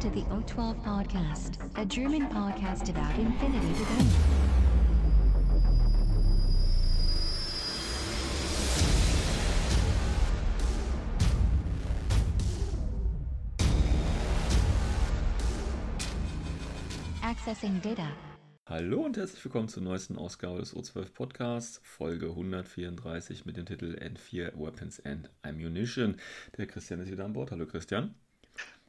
To the O12 Podcast, a German podcast about infinity to go. Accessing data. Hallo und herzlich willkommen zur neuesten Ausgabe des O12 Podcasts, Folge 134 mit dem Titel N4 Weapons and Ammunition. Der Christian ist wieder an Bord. Hallo Christian.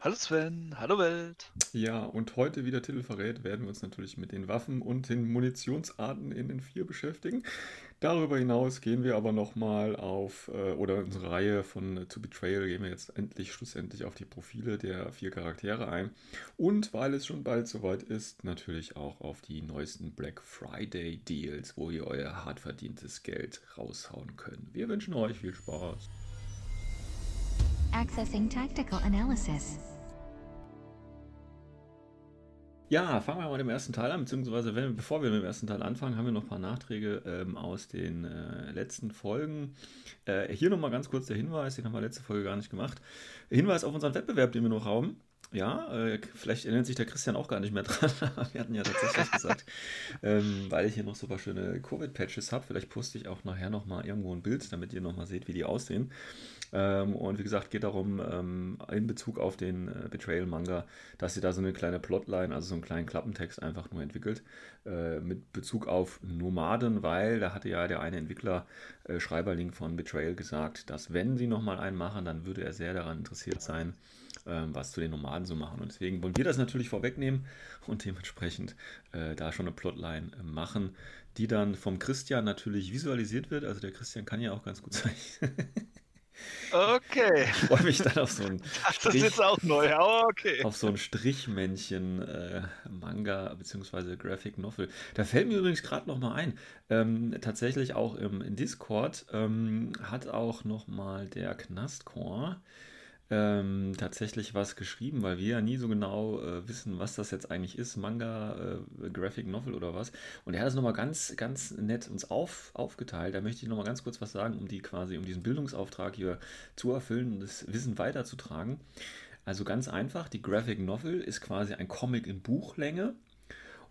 Hallo Sven, hallo Welt. Ja, und heute, wie der Titel verrät, werden wir uns natürlich mit den Waffen und den Munitionsarten in den vier beschäftigen. Darüber hinaus gehen wir aber nochmal auf, äh, oder unsere Reihe von äh, To Betrayal gehen wir jetzt endlich, schlussendlich auf die Profile der vier Charaktere ein. Und weil es schon bald soweit ist, natürlich auch auf die neuesten Black Friday Deals, wo ihr euer hart verdientes Geld raushauen könnt. Wir wünschen euch viel Spaß. Accessing tactical analysis. Ja, fangen wir mal mit dem ersten Teil an, beziehungsweise wenn, bevor wir mit dem ersten Teil anfangen, haben wir noch ein paar Nachträge ähm, aus den äh, letzten Folgen. Äh, hier nochmal ganz kurz der Hinweis, den haben wir letzte Folge gar nicht gemacht. Hinweis auf unseren Wettbewerb, den wir noch haben. Ja, äh, vielleicht erinnert sich der Christian auch gar nicht mehr dran, wir hatten ja tatsächlich gesagt, ähm, weil ich hier noch super schöne Covid-Patches habe, vielleicht poste ich auch nachher nochmal irgendwo ein Bild, damit ihr nochmal seht, wie die aussehen. Ähm, und wie gesagt, geht darum, ähm, in Bezug auf den äh, Betrayal-Manga, dass sie da so eine kleine Plotline, also so einen kleinen Klappentext einfach nur entwickelt, äh, mit Bezug auf Nomaden, weil da hatte ja der eine Entwickler, äh, Schreiberling von Betrayal, gesagt, dass wenn sie nochmal einen machen, dann würde er sehr daran interessiert sein, ähm, was zu den Nomaden zu machen. Und deswegen wollen wir das natürlich vorwegnehmen und dementsprechend äh, da schon eine Plotline äh, machen, die dann vom Christian natürlich visualisiert wird. Also der Christian kann ja auch ganz gut zeichnen. Okay. Ich freue mich dann auf so ein das ist jetzt auch neu, aber okay. Auf so ein Strichmännchen äh, Manga bzw. Graphic Novel. Da fällt mir übrigens gerade noch mal ein, ähm, tatsächlich auch im, Discord ähm, hat auch noch mal der Knastcore ähm, tatsächlich was geschrieben, weil wir ja nie so genau äh, wissen, was das jetzt eigentlich ist, Manga, äh, Graphic Novel oder was. Und er hat es nochmal ganz, ganz nett uns auf, aufgeteilt. Da möchte ich nochmal ganz kurz was sagen, um die quasi, um diesen Bildungsauftrag hier zu erfüllen und das Wissen weiterzutragen. Also ganz einfach, die Graphic Novel ist quasi ein Comic in Buchlänge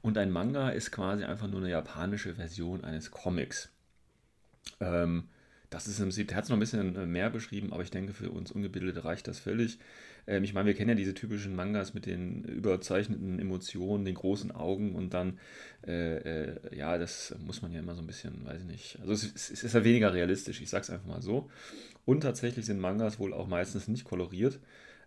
und ein Manga ist quasi einfach nur eine japanische Version eines Comics. Ähm, das ist im Prinzip, der hat es noch ein bisschen äh, mehr beschrieben, aber ich denke, für uns Ungebildete reicht das völlig. Ähm, ich meine, wir kennen ja diese typischen Mangas mit den überzeichneten Emotionen, den großen Augen und dann, äh, äh, ja, das muss man ja immer so ein bisschen, weiß ich nicht. Also es, es ist ja weniger realistisch, ich sag's einfach mal so. Und tatsächlich sind Mangas wohl auch meistens nicht koloriert.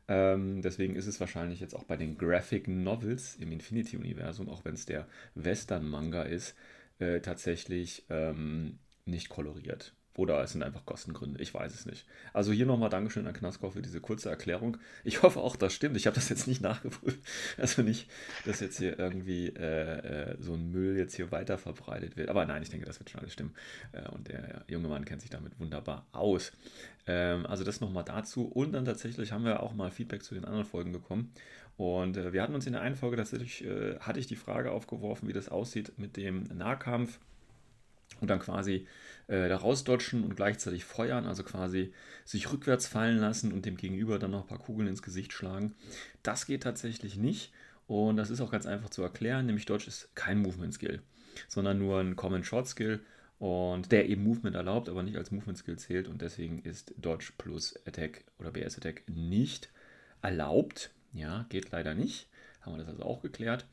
Ähm, deswegen ist es wahrscheinlich jetzt auch bei den Graphic Novels im Infinity-Universum, auch wenn es der Western-Manga ist, äh, tatsächlich ähm, nicht koloriert. Oder es sind einfach Kostengründe, ich weiß es nicht. Also hier nochmal Dankeschön an Knaskau für diese kurze Erklärung. Ich hoffe auch, das stimmt. Ich habe das jetzt nicht nachgeprüft. Also nicht, dass jetzt hier irgendwie äh, äh, so ein Müll jetzt hier weiter verbreitet wird. Aber nein, ich denke, das wird schon alles stimmen. Äh, und der junge Mann kennt sich damit wunderbar aus. Ähm, also das nochmal dazu. Und dann tatsächlich haben wir auch mal Feedback zu den anderen Folgen bekommen. Und äh, wir hatten uns in der einen Folge tatsächlich, äh, hatte ich die Frage aufgeworfen, wie das aussieht mit dem Nahkampf und dann quasi äh, da rausdodgen und gleichzeitig feuern, also quasi sich rückwärts fallen lassen und dem Gegenüber dann noch ein paar Kugeln ins Gesicht schlagen. Das geht tatsächlich nicht und das ist auch ganz einfach zu erklären, nämlich Dodge ist kein Movement Skill, sondern nur ein Common Short Skill und der eben Movement erlaubt, aber nicht als Movement Skill zählt und deswegen ist Dodge plus Attack oder BS Attack nicht erlaubt. Ja, geht leider nicht. Haben wir das also auch geklärt.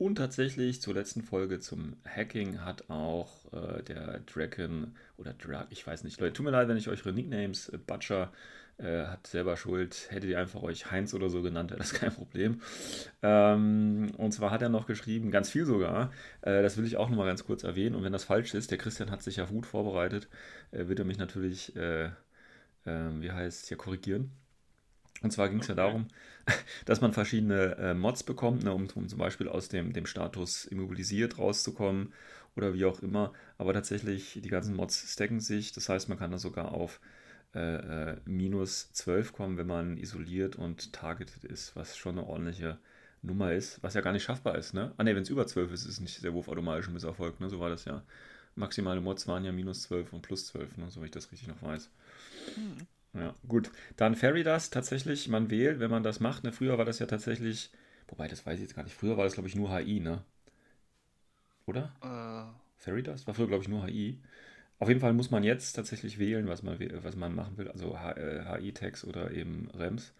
Und tatsächlich zur letzten Folge zum Hacking hat auch äh, der Dragon oder Drag, ich weiß nicht, Leute, tut mir leid, wenn ich eure Nicknames, äh, Butcher, äh, hat selber Schuld, hättet ihr einfach euch Heinz oder so genannt, wäre das kein Problem. Ähm, und zwar hat er noch geschrieben, ganz viel sogar, äh, das will ich auch nochmal ganz kurz erwähnen. Und wenn das falsch ist, der Christian hat sich ja gut vorbereitet, äh, wird er mich natürlich, äh, ähm, wie heißt es, ja korrigieren. Und zwar ging es okay. ja darum, dass man verschiedene äh, Mods bekommt, ne, um, um, zum Beispiel aus dem, dem Status immobilisiert rauszukommen oder wie auch immer. Aber tatsächlich, die ganzen Mods stacken sich. Das heißt, man kann da sogar auf äh, äh, minus 12 kommen, wenn man isoliert und targeted ist, was schon eine ordentliche Nummer ist, was ja gar nicht schaffbar ist. Ne? Ah ne, wenn es über 12 ist, ist nicht der Wurf automatisch ein Misserfolg. Ne? So war das ja. Maximale Mods waren ja minus 12 und plus 12, ne? so wie ich das richtig noch weiß. Hm. Ja, gut. Dann Fairy Dust, tatsächlich, man wählt, wenn man das macht. Ne? Früher war das ja tatsächlich, wobei, das weiß ich jetzt gar nicht. Früher war das, glaube ich, nur HI, ne? Oder? Äh, Fairy Dust war früher, glaube ich, nur HI. Auf jeden Fall muss man jetzt tatsächlich wählen, was man, was man machen will. Also HI-Tags oder eben REMS.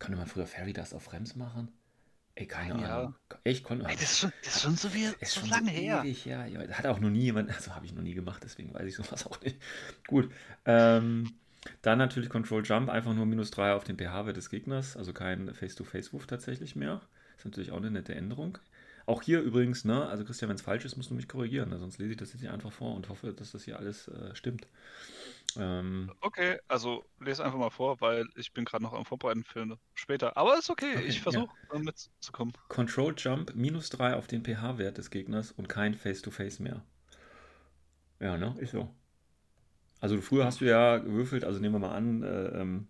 Konnte man früher Fairy Dust auf REMS machen? Ey, keine Ja. Ahnung. Echt, konnte man. ey, das, ist schon, das ist schon so, viel, Ist so schon lange so her. ewig, ja. ja. Hat auch noch nie jemand, also habe ich noch nie gemacht, deswegen weiß ich sowas auch nicht. Gut. Ähm, dann natürlich Control Jump, einfach nur minus 3 auf den pH-Wert des Gegners, also kein Face-to-Face-Wurf tatsächlich mehr. Ist natürlich auch eine nette Änderung. Auch hier übrigens, ne, also Christian, wenn es falsch ist, musst du mich korrigieren, ne? sonst lese ich das jetzt hier einfach vor und hoffe, dass das hier alles äh, stimmt. Ähm, Okay, also lese einfach mal vor, weil ich bin gerade noch am Vorbereiten für später. Aber ist okay, Okay, ich ja. versuche äh, mitzukommen. Control Jump minus 3 auf den pH-Wert des Gegners und kein Face-to-Face mehr. Ja, ne? Ist so. Also früher hast du ja gewürfelt, also nehmen wir mal an, äh, ähm,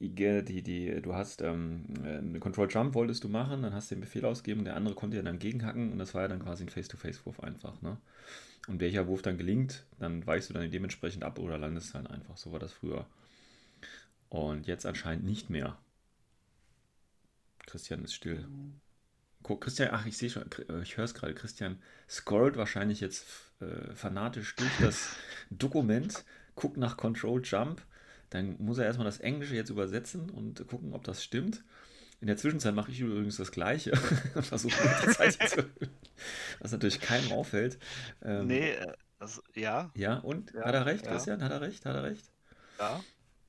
die, die, du hast ähm, eine Control Jump wolltest du machen, dann hast du den Befehl ausgegeben, der andere konnte ja dann gegenhacken und das war ja dann quasi ein Face-to-Face-Wurf einfach, ne? Und welcher Wurf dann gelingt, dann weichst du dann dementsprechend ab oder landest dann einfach. So war das früher. Und jetzt anscheinend nicht mehr. Christian ist still. Guck, Christian, ach, ich sehe schon, äh, ich höre es gerade. Christian scrollt wahrscheinlich jetzt äh, fanatisch durch das Dokument, guckt nach Control Jump. Dann muss er erstmal das Englische jetzt übersetzen und gucken, ob das stimmt. In der Zwischenzeit mache ich übrigens das Gleiche und versuche die Zeit zu was natürlich keinem auffällt. Ähm, Nee, äh, das, ja, Ja, und? Ja, hat er recht, ja. Christian? Hat er recht? Hat er recht? ja.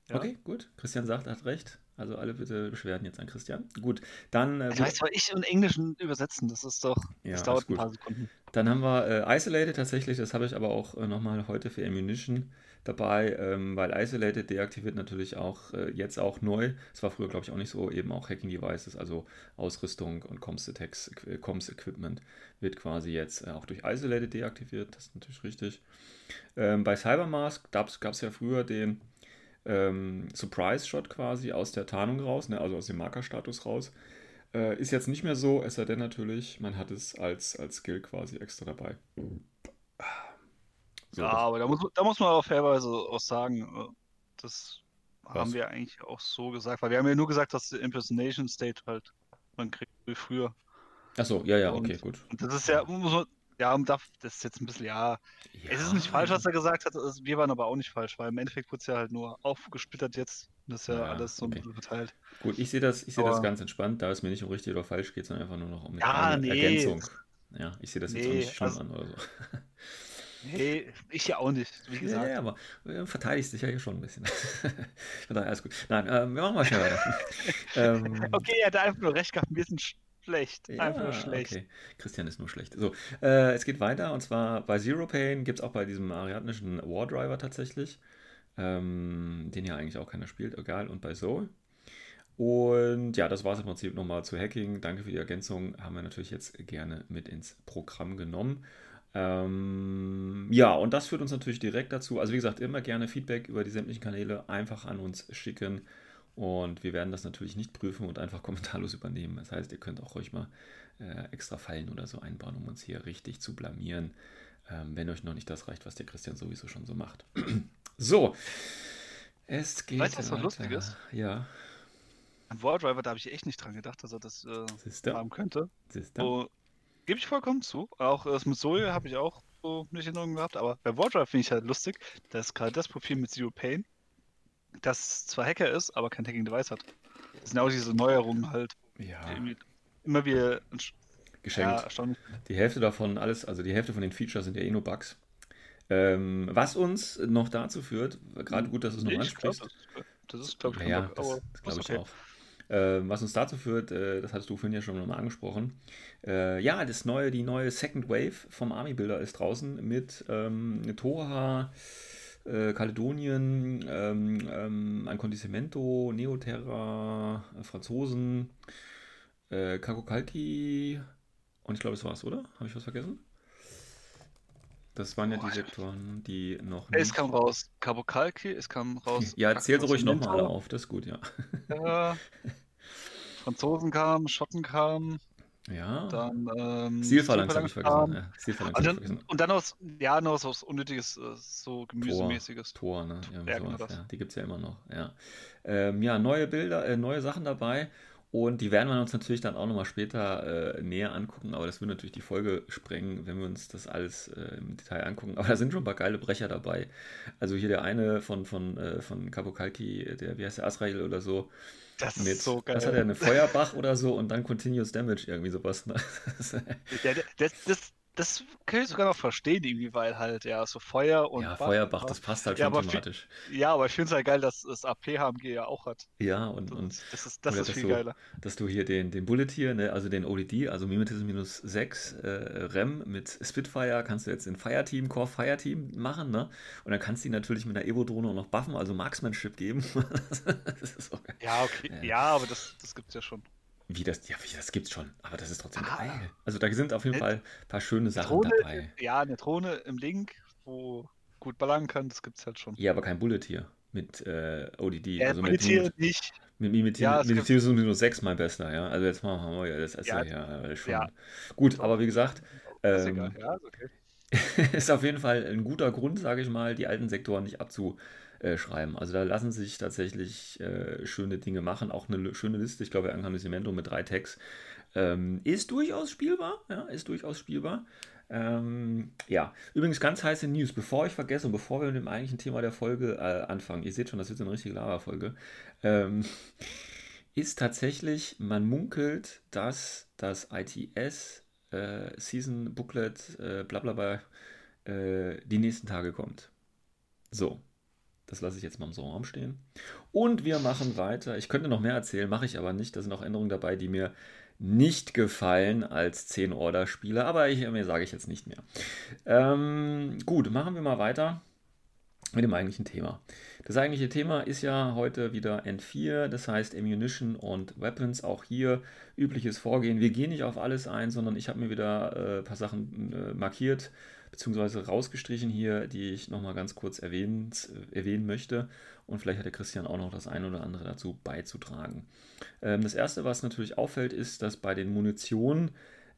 ja. Okay, gut. Christian sagt, er hat recht. Also alle bitte Beschwerden jetzt an Christian. Gut, dann, äh, Ich weiß, weil ich und Englischen übersetzen, das ist doch, Ja, das dauert ein paar Sekunden. Dann haben wir äh, Isolated tatsächlich, das habe ich aber auch äh, nochmal heute für Ammunition dabei, ähm, weil Isolated deaktiviert natürlich auch äh, jetzt auch neu. Es war früher, glaube ich, auch nicht so, eben auch Hacking Devices, also Ausrüstung und Comms, Attacks, äh, Comms Equipment wird quasi jetzt äh, auch durch Isolated deaktiviert, das ist natürlich richtig. Ähm, bei Cybermask gab es ja früher den ähm, Surprise-Shot quasi aus der Tarnung raus, ne, also aus dem Markerstatus raus. Äh, ist jetzt nicht mehr so, es sei denn natürlich, man hat es als, als Skill quasi extra dabei. So, ja, aber da muss, da muss man auch fairweise auch sagen, äh, das Was? haben wir eigentlich auch so gesagt, weil wir haben ja nur gesagt, dass die Impersonation State halt man kriegt wie früher. Ach so, ja, ja, Und- okay, gut. Und das ist ja, muss man, ja, darf, das ist jetzt ein bisschen, ja, es ist nicht falsch, was er gesagt hat, wir waren aber auch nicht falsch, weil im Endeffekt wurde es ja halt nur aufgesplittert jetzt. und Das ist ja, Ja, alles so ein okay. bisschen verteilt. Gut, ich sehe das, ich sehe das ganz entspannt, da es mir nicht um richtig oder falsch geht, sondern einfach nur noch um eine Ja, nee. Ergänzung. Ja, ich sehe das jetzt auch Nee, nicht schon also- an oder so. Nee, ich ja auch nicht, wie Ja, gesagt. ja, aber äh, verteidigst dich ja hier schon ein bisschen. Von daher alles gut. Nein, ähm, wir machen mal schnell weiter. ähm, Okay, er hat einfach nur recht gehabt, wir sind schlecht. einfach nur Ja, schlecht. Okay. Christian ist nur schlecht. So, äh, es geht weiter und zwar bei Zero Pain gibt es auch bei diesem ariadnischen War Driver tatsächlich, ähm, den ja eigentlich auch keiner spielt, egal, und bei Soul. Und ja, das war es im Prinzip nochmal zu Hacking. Danke für die Ergänzung. Haben wir natürlich jetzt gerne mit ins Programm genommen. Ähm, ja, und das führt uns natürlich direkt dazu. Also, wie gesagt, immer gerne Feedback über die sämtlichen Kanäle einfach an uns schicken. Und wir werden das natürlich nicht prüfen und einfach kommentarlos übernehmen. Das heißt, ihr könnt auch ruhig mal äh, extra Fallen oder so einbauen, um uns hier richtig zu blamieren, ähm, wenn euch noch nicht das reicht, was der Christian sowieso schon so macht. so, es geht Weißt du, was so weiter. lustig ist? Ja, An Wardriver, da habe ich echt nicht dran gedacht, dass er das äh, haben könnte. Siehst du? So, Gebe ich vollkommen zu. Auch das mit Zoe habe ich auch so nicht in Erinnerung gehabt, aber bei Wardriver finde ich halt lustig, dass gerade das Profil mit Zero Pain, das zwar Hacker ist, aber kein Hacking Device hat. Das sind auch diese Neuerungen halt, Ja, immer wieder geschenkt. ja. Die Hälfte davon, alles, also die Hälfte von den Features sind ja eh nur Bugs. Ähm, was uns noch dazu führt, gerade gut, dass du es noch glaub, ansprichst. das, ist, glaube ich, Ja, das, das glaube ich okay. auch. Ähm, was uns dazu führt, äh, das hattest du vorhin ja schon mal angesprochen. Äh, ja, das neue, die neue Second Wave vom Army Builder ist draußen mit ähm, Toha, äh, Kaledonien, ähm, ähm, Ancondisimento, Neoterra, äh, Franzosen, äh, Kakokalki und ich glaube, das war's, oder? Habe ich was vergessen? Das waren ja Boah, die Sektoren, die noch Es nicht. kam raus Kabukalki, es kam raus. Ja, zähl sie ruhig nochmal auf, das ist gut, ja. Ja. Franzosen kamen, Schotten kamen. Ja. Dann ähm, Zielphalanx habe ich vergessen. Ja, Zielphalanx Und dann, vergessen. und dann noch, ja, noch so was Unnötiges, äh, so Tor, Gemüsemäßiges. Tor, ne? Irgendwie Ja, genau sowas, das. ja. Die gibt es ja immer noch, ja. Ähm, ja, neue Bilder, äh, neue Sachen dabei. Und die werden wir uns natürlich dann auch nochmal später äh, näher angucken, aber das würde natürlich die Folge sprengen, wenn wir uns das alles äh, im Detail angucken. Aber da sind schon ein paar geile Brecher dabei. Also hier der eine von, von, äh, von Kapokalki, der, wie heißt der, Asrael oder so, Das mit, ist so geil. was hat er, eine Feuerbach oder so und dann Continuous Damage, irgendwie sowas. Ne? Das ist- Ja, das, das, das kann ich sogar noch verstehen, irgendwie, weil halt, ja, so Feuer und ja, Bach, Feuerbach, das passt halt Ja, schon thematisch. Ja, aber ich finde es halt geil, dass das AP HMG ja auch hat. Ja, und, Das, und das ist, das ist viel du- geiler. dass du hier den, den Bullet hier, ne, also den ODD, also Mimetism minus 6 äh, Rem mit Spitfire, kannst du jetzt in Fireteam, Core Fireteam machen, ne? Und dann kannst du ihn natürlich mit einer Evo-Drohne auch noch buffen, also Marksmanship geben. das ist auch geil. Ja, okay. Ja. Ja, aber das, das gibt's ja schon. Wie das, ja, wie das gibt's schon, aber das ist trotzdem Ah. geil. Also da sind auf jeden Äh, Fall ein paar schöne Sachen Drohne, dabei. ja, eine Drohne im Link, wo gut ballern kann, das gibt's halt schon. Ja, aber kein Bullet hier mit äh, ODD, Ja, also mit, mit, nicht. mit, mit, mit, Ja, mit Mimetism minus 6 mein Bester, ja. Also jetzt machen wir ja das ist ja, Ja, ja schon ja. gut, aber wie gesagt, Ist ähm, ist okay. ist auf jeden Fall ein guter Grund, sage ich mal, die alten Sektoren nicht abzuschreiben. Also da lassen sich tatsächlich äh, schöne Dinge machen. Auch eine schöne Liste, ich glaube, Incandescimento mit drei Tags ähm, ist durchaus spielbar. Ja, ist durchaus spielbar. Ähm, ja, übrigens ganz heiße News, bevor ich vergesse und bevor wir mit dem eigentlichen Thema der Folge äh, anfangen, ihr seht schon, das wird so eine richtige Lava-Folge, ähm, ist tatsächlich, man munkelt, dass das ITS äh, Season Booklet, äh, bla bla bla, äh, die nächsten Tage kommt. So, das lasse ich jetzt mal im so Raum stehen. Und wir machen weiter. Ich könnte noch mehr erzählen, mache ich aber nicht. Da sind auch Änderungen dabei, die mir nicht gefallen als 10-Order-Spieler, aber ich, mir sage ich jetzt nicht mehr. Ähm, gut, machen wir mal weiter mit dem eigentlichen Thema. Das eigentliche Thema ist ja heute wieder N4, das heißt Ammunition und Weapons. Auch hier übliches Vorgehen. Wir gehen nicht auf alles ein, sondern ich habe mir wieder äh, ein paar Sachen äh, markiert bzw. rausgestrichen hier, die ich nochmal ganz kurz erwähnt, äh, erwähnen möchte. Und vielleicht hat der Christian auch noch das eine oder andere dazu beizutragen. Ähm, das erste, was natürlich auffällt, ist, dass bei den Munitionen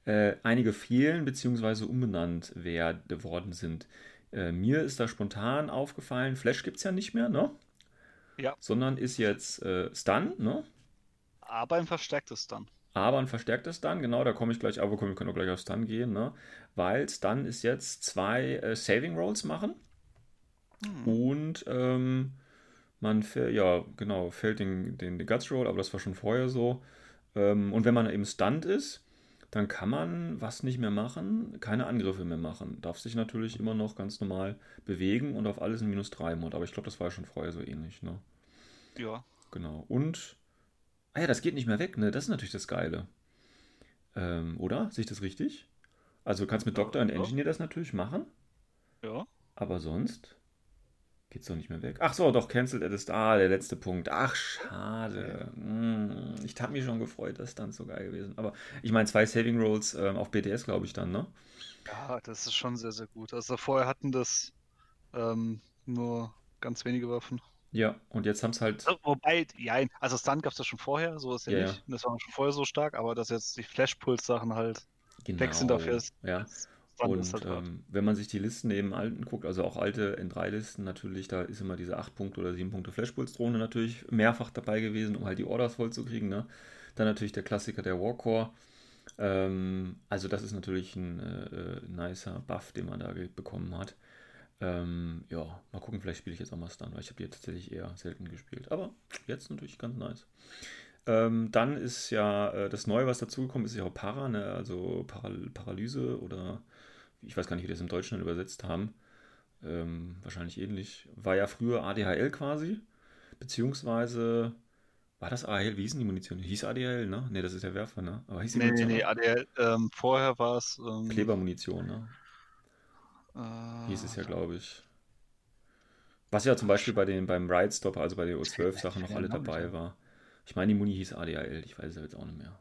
äh, einige fehlen bzw. umbenannt werd- worden sind. Äh, mir ist da spontan aufgefallen, Flash gibt es ja nicht mehr, ne? Ja. Sondern ist jetzt äh, Stun, ne? Aber ein verstärktes dann. Aber ein verstärktes Stun, genau, da komme ich gleich, aber wir können auch gleich auf Stun gehen, ne? Weil Stun ist jetzt zwei äh, Saving Rolls machen Hm. und ähm, man, ja, genau, fällt den, den, den Guts Roll, aber das war schon vorher so. Ähm, und wenn man eben stunned ist, dann kann man was nicht mehr machen, keine Angriffe mehr machen. Darf sich natürlich immer noch ganz normal bewegen und auf alles in minus 3 Mod. Aber ich glaube, das war ja schon vorher so ähnlich, ne? Ja. Genau. Und, ah ja, das geht nicht mehr weg, ne? Das ist natürlich das Geile. Ähm, oder? Sehe ich das richtig? Also du kannst mit Ja, Doctor und ja. Engineer das natürlich machen, Ja. aber sonst geht's doch nicht mehr weg. Ach so, doch, cancelled at Ah, der letzte Punkt. Ach, schade. Hm, ich habe mich schon gefreut, das ist dann so geil gewesen. Aber ich meine, zwei Saving Rolls ähm, auf BTS, glaube ich dann, ne? Ja, das ist schon sehr, sehr gut. Also vorher hatten das ähm, nur ganz wenige Waffen. Ja, und jetzt haben es halt. Also, wobei, ja, also Stun gab es ja schon vorher, so ist ja, Ja, nicht. Das war schon vorher so stark, aber dass jetzt die Flash-Puls-Sachen halt Genau. weg sind dafür ist. Ja. Und halt ähm, wenn man sich die Listen neben alten guckt, also auch alte N3-Listen natürlich, da ist immer diese 8 Punkte oder 7 Punkte Flashpulse-Drohne natürlich mehrfach dabei gewesen, um halt die Orders voll zu kriegen. Ne? Dann natürlich der Klassiker der Warcore. Ähm, also das ist natürlich ein äh, äh, nicer Buff, den man da bekommen hat. Ähm, ja, mal gucken, vielleicht spiele ich jetzt auch mal Stun, weil ich habe die tatsächlich eher selten gespielt. Aber jetzt natürlich ganz nice. Ähm, dann ist ja äh, das Neue, was dazugekommen ist, ja auch Para, ne? also Paral Paralyse oder ich weiß gar nicht, wie die das im Deutschen übersetzt haben. Ähm, wahrscheinlich ähnlich. War ja früher ADHL quasi, beziehungsweise war das ADHL? Wie hieß denn die Munition? Hieß ADHL, ne? Ne, das ist der Werfer, ne? Aber hieß die Nee, nee, Munition nee, auch? ADL, ähm, vorher war es. Ähm, Klebermunition, ne? Äh, Hieß es ja, glaube ich. Was ja zum Beispiel bei den, beim Ride Stopper, also bei den O12-Sachen noch alle dabei war. Ich meine, die Muni hieß ADHL, ich weiß es jetzt auch nicht mehr.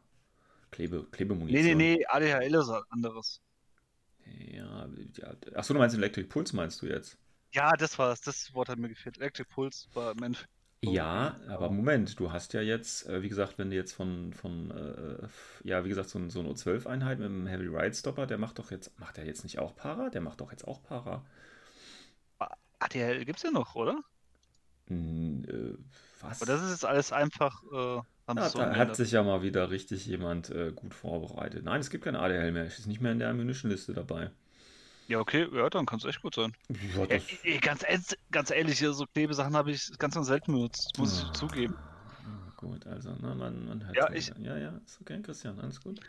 Klebe, Nee, Klebemunition. nee, nee, ADHL ist was anderes. Ja, ja. Achso, du meinst Electric Pulse, meinst du jetzt? Ja, das war's. Das Wort hat mir gefehlt. Electric Pulse war im Endeffekt Ja, aber Moment, du hast ja jetzt, äh, wie gesagt, wenn du jetzt von, von äh, ja, wie gesagt, so, ein- so eine O12-Einheit mit einem Heavy Ride Stopper, der macht doch jetzt, macht der jetzt nicht auch Para? Der macht doch jetzt auch Para. ADL gibt's ja noch, oder? Hm, äh, was? Aber das ist jetzt alles einfach. Äh, Ja, so da hat sich ja mal wieder richtig jemand äh, gut vorbereitet. Nein, es gibt kein ADL mehr. Es ist nicht mehr in der Ammunition-Liste dabei. Ja, okay, ja, dann kann es echt gut sein. Ja, das, eh, ganz, ehrlich- ganz ehrlich, hier so Klebesachen habe ich ganz, ganz selten benutzt, muss ich Ah. zugeben. Ah, Gut, also, ne, man, man hört Ja, ich-. Ja, ja, ist okay, Christian, alles gut.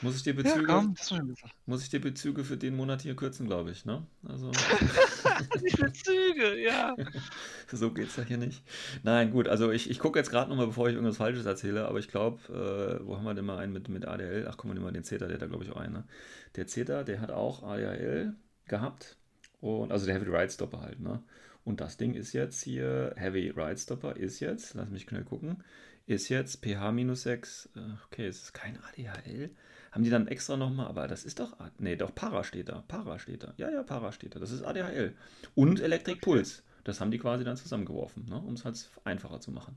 Muss ich dir Ja, Bezüge, komm, schon besser. muss ich dir Bezüge für den Monat hier kürzen, glaube ich, ne? Also, Die Bezüge, ja. so geht's ja hier nicht. Nein, gut, also ich, ich gucke jetzt gerade nochmal, bevor ich irgendwas Falsches erzähle, aber ich glaube, äh, wo haben wir denn mal einen mit, mit ADL? Ach, guck mal, wir den Zeta, der hat da, glaube ich, auch einen, ne? Der Zeta, der hat auch ADL gehabt. Und, also der Heavy Ride Stopper halt, ne? Und das Ding ist jetzt hier, Heavy Ride Stopper ist jetzt, lass mich schnell gucken, ist jetzt pH-6. äh, Okay, es ist kein ADHL. Haben die dann extra nochmal, aber das ist doch, A- nee, doch Para steht da. Para steht da. Ja, ja, Para steht da. Das ist ADHL. Und Electric Pulse. Das haben die quasi dann zusammengeworfen, ne? um es halt einfacher zu machen.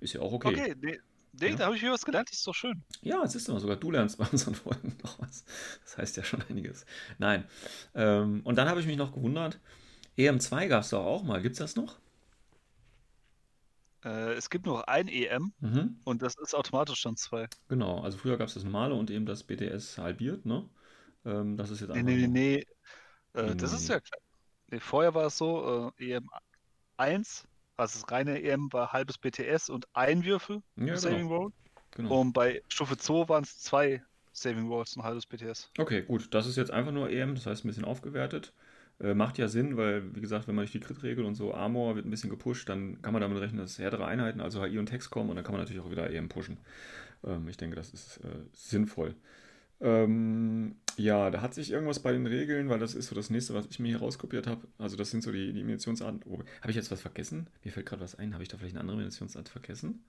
Ist ja auch okay. Okay, nee, nee Ja. da habe ich wieder was gelernt, das ist doch schön. Ja, es ist immer sogar du lernst bei unseren Folgen noch was. Das heißt ja schon einiges. Nein. Ähm, und dann habe ich mich noch gewundert, EM2 gab es doch auch mal. Gibt es das noch? Äh, es gibt noch ein EM Mhm. und das ist automatisch dann zwei. Genau. Also früher gab es das normale und eben das BTS halbiert, ne? Ähm, das ist jetzt einfach nee, nee, nur- nee. Nee, Äh, das ist ja klar. Nee, vorher war es so, äh, EM 1, also das reine EM war halbes BTS und ein Würfel Ja, Saving genau. Roll. genau. Und bei Stufe 2 waren es zwei Saving Rolls und halbes BTS. Okay, gut. Das ist jetzt einfach nur EM, das heißt ein bisschen aufgewertet. Äh, macht ja Sinn, weil, wie gesagt, wenn man durch die Crit-Regel und so Armor wird ein bisschen gepusht, dann kann man damit rechnen, dass härtere Einheiten, also HI und Text kommen und dann kann man natürlich auch wieder EM pushen. Ähm, ich denke, das ist äh, sinnvoll. Ähm, ja, da hat sich irgendwas bei den Regeln, weil das ist so das nächste, was ich mir hier rauskopiert habe. Also, das sind so die, die Munitionsarten. Oh, habe ich jetzt was vergessen? Mir fällt gerade was ein. Habe ich da vielleicht eine andere Munitionsart vergessen?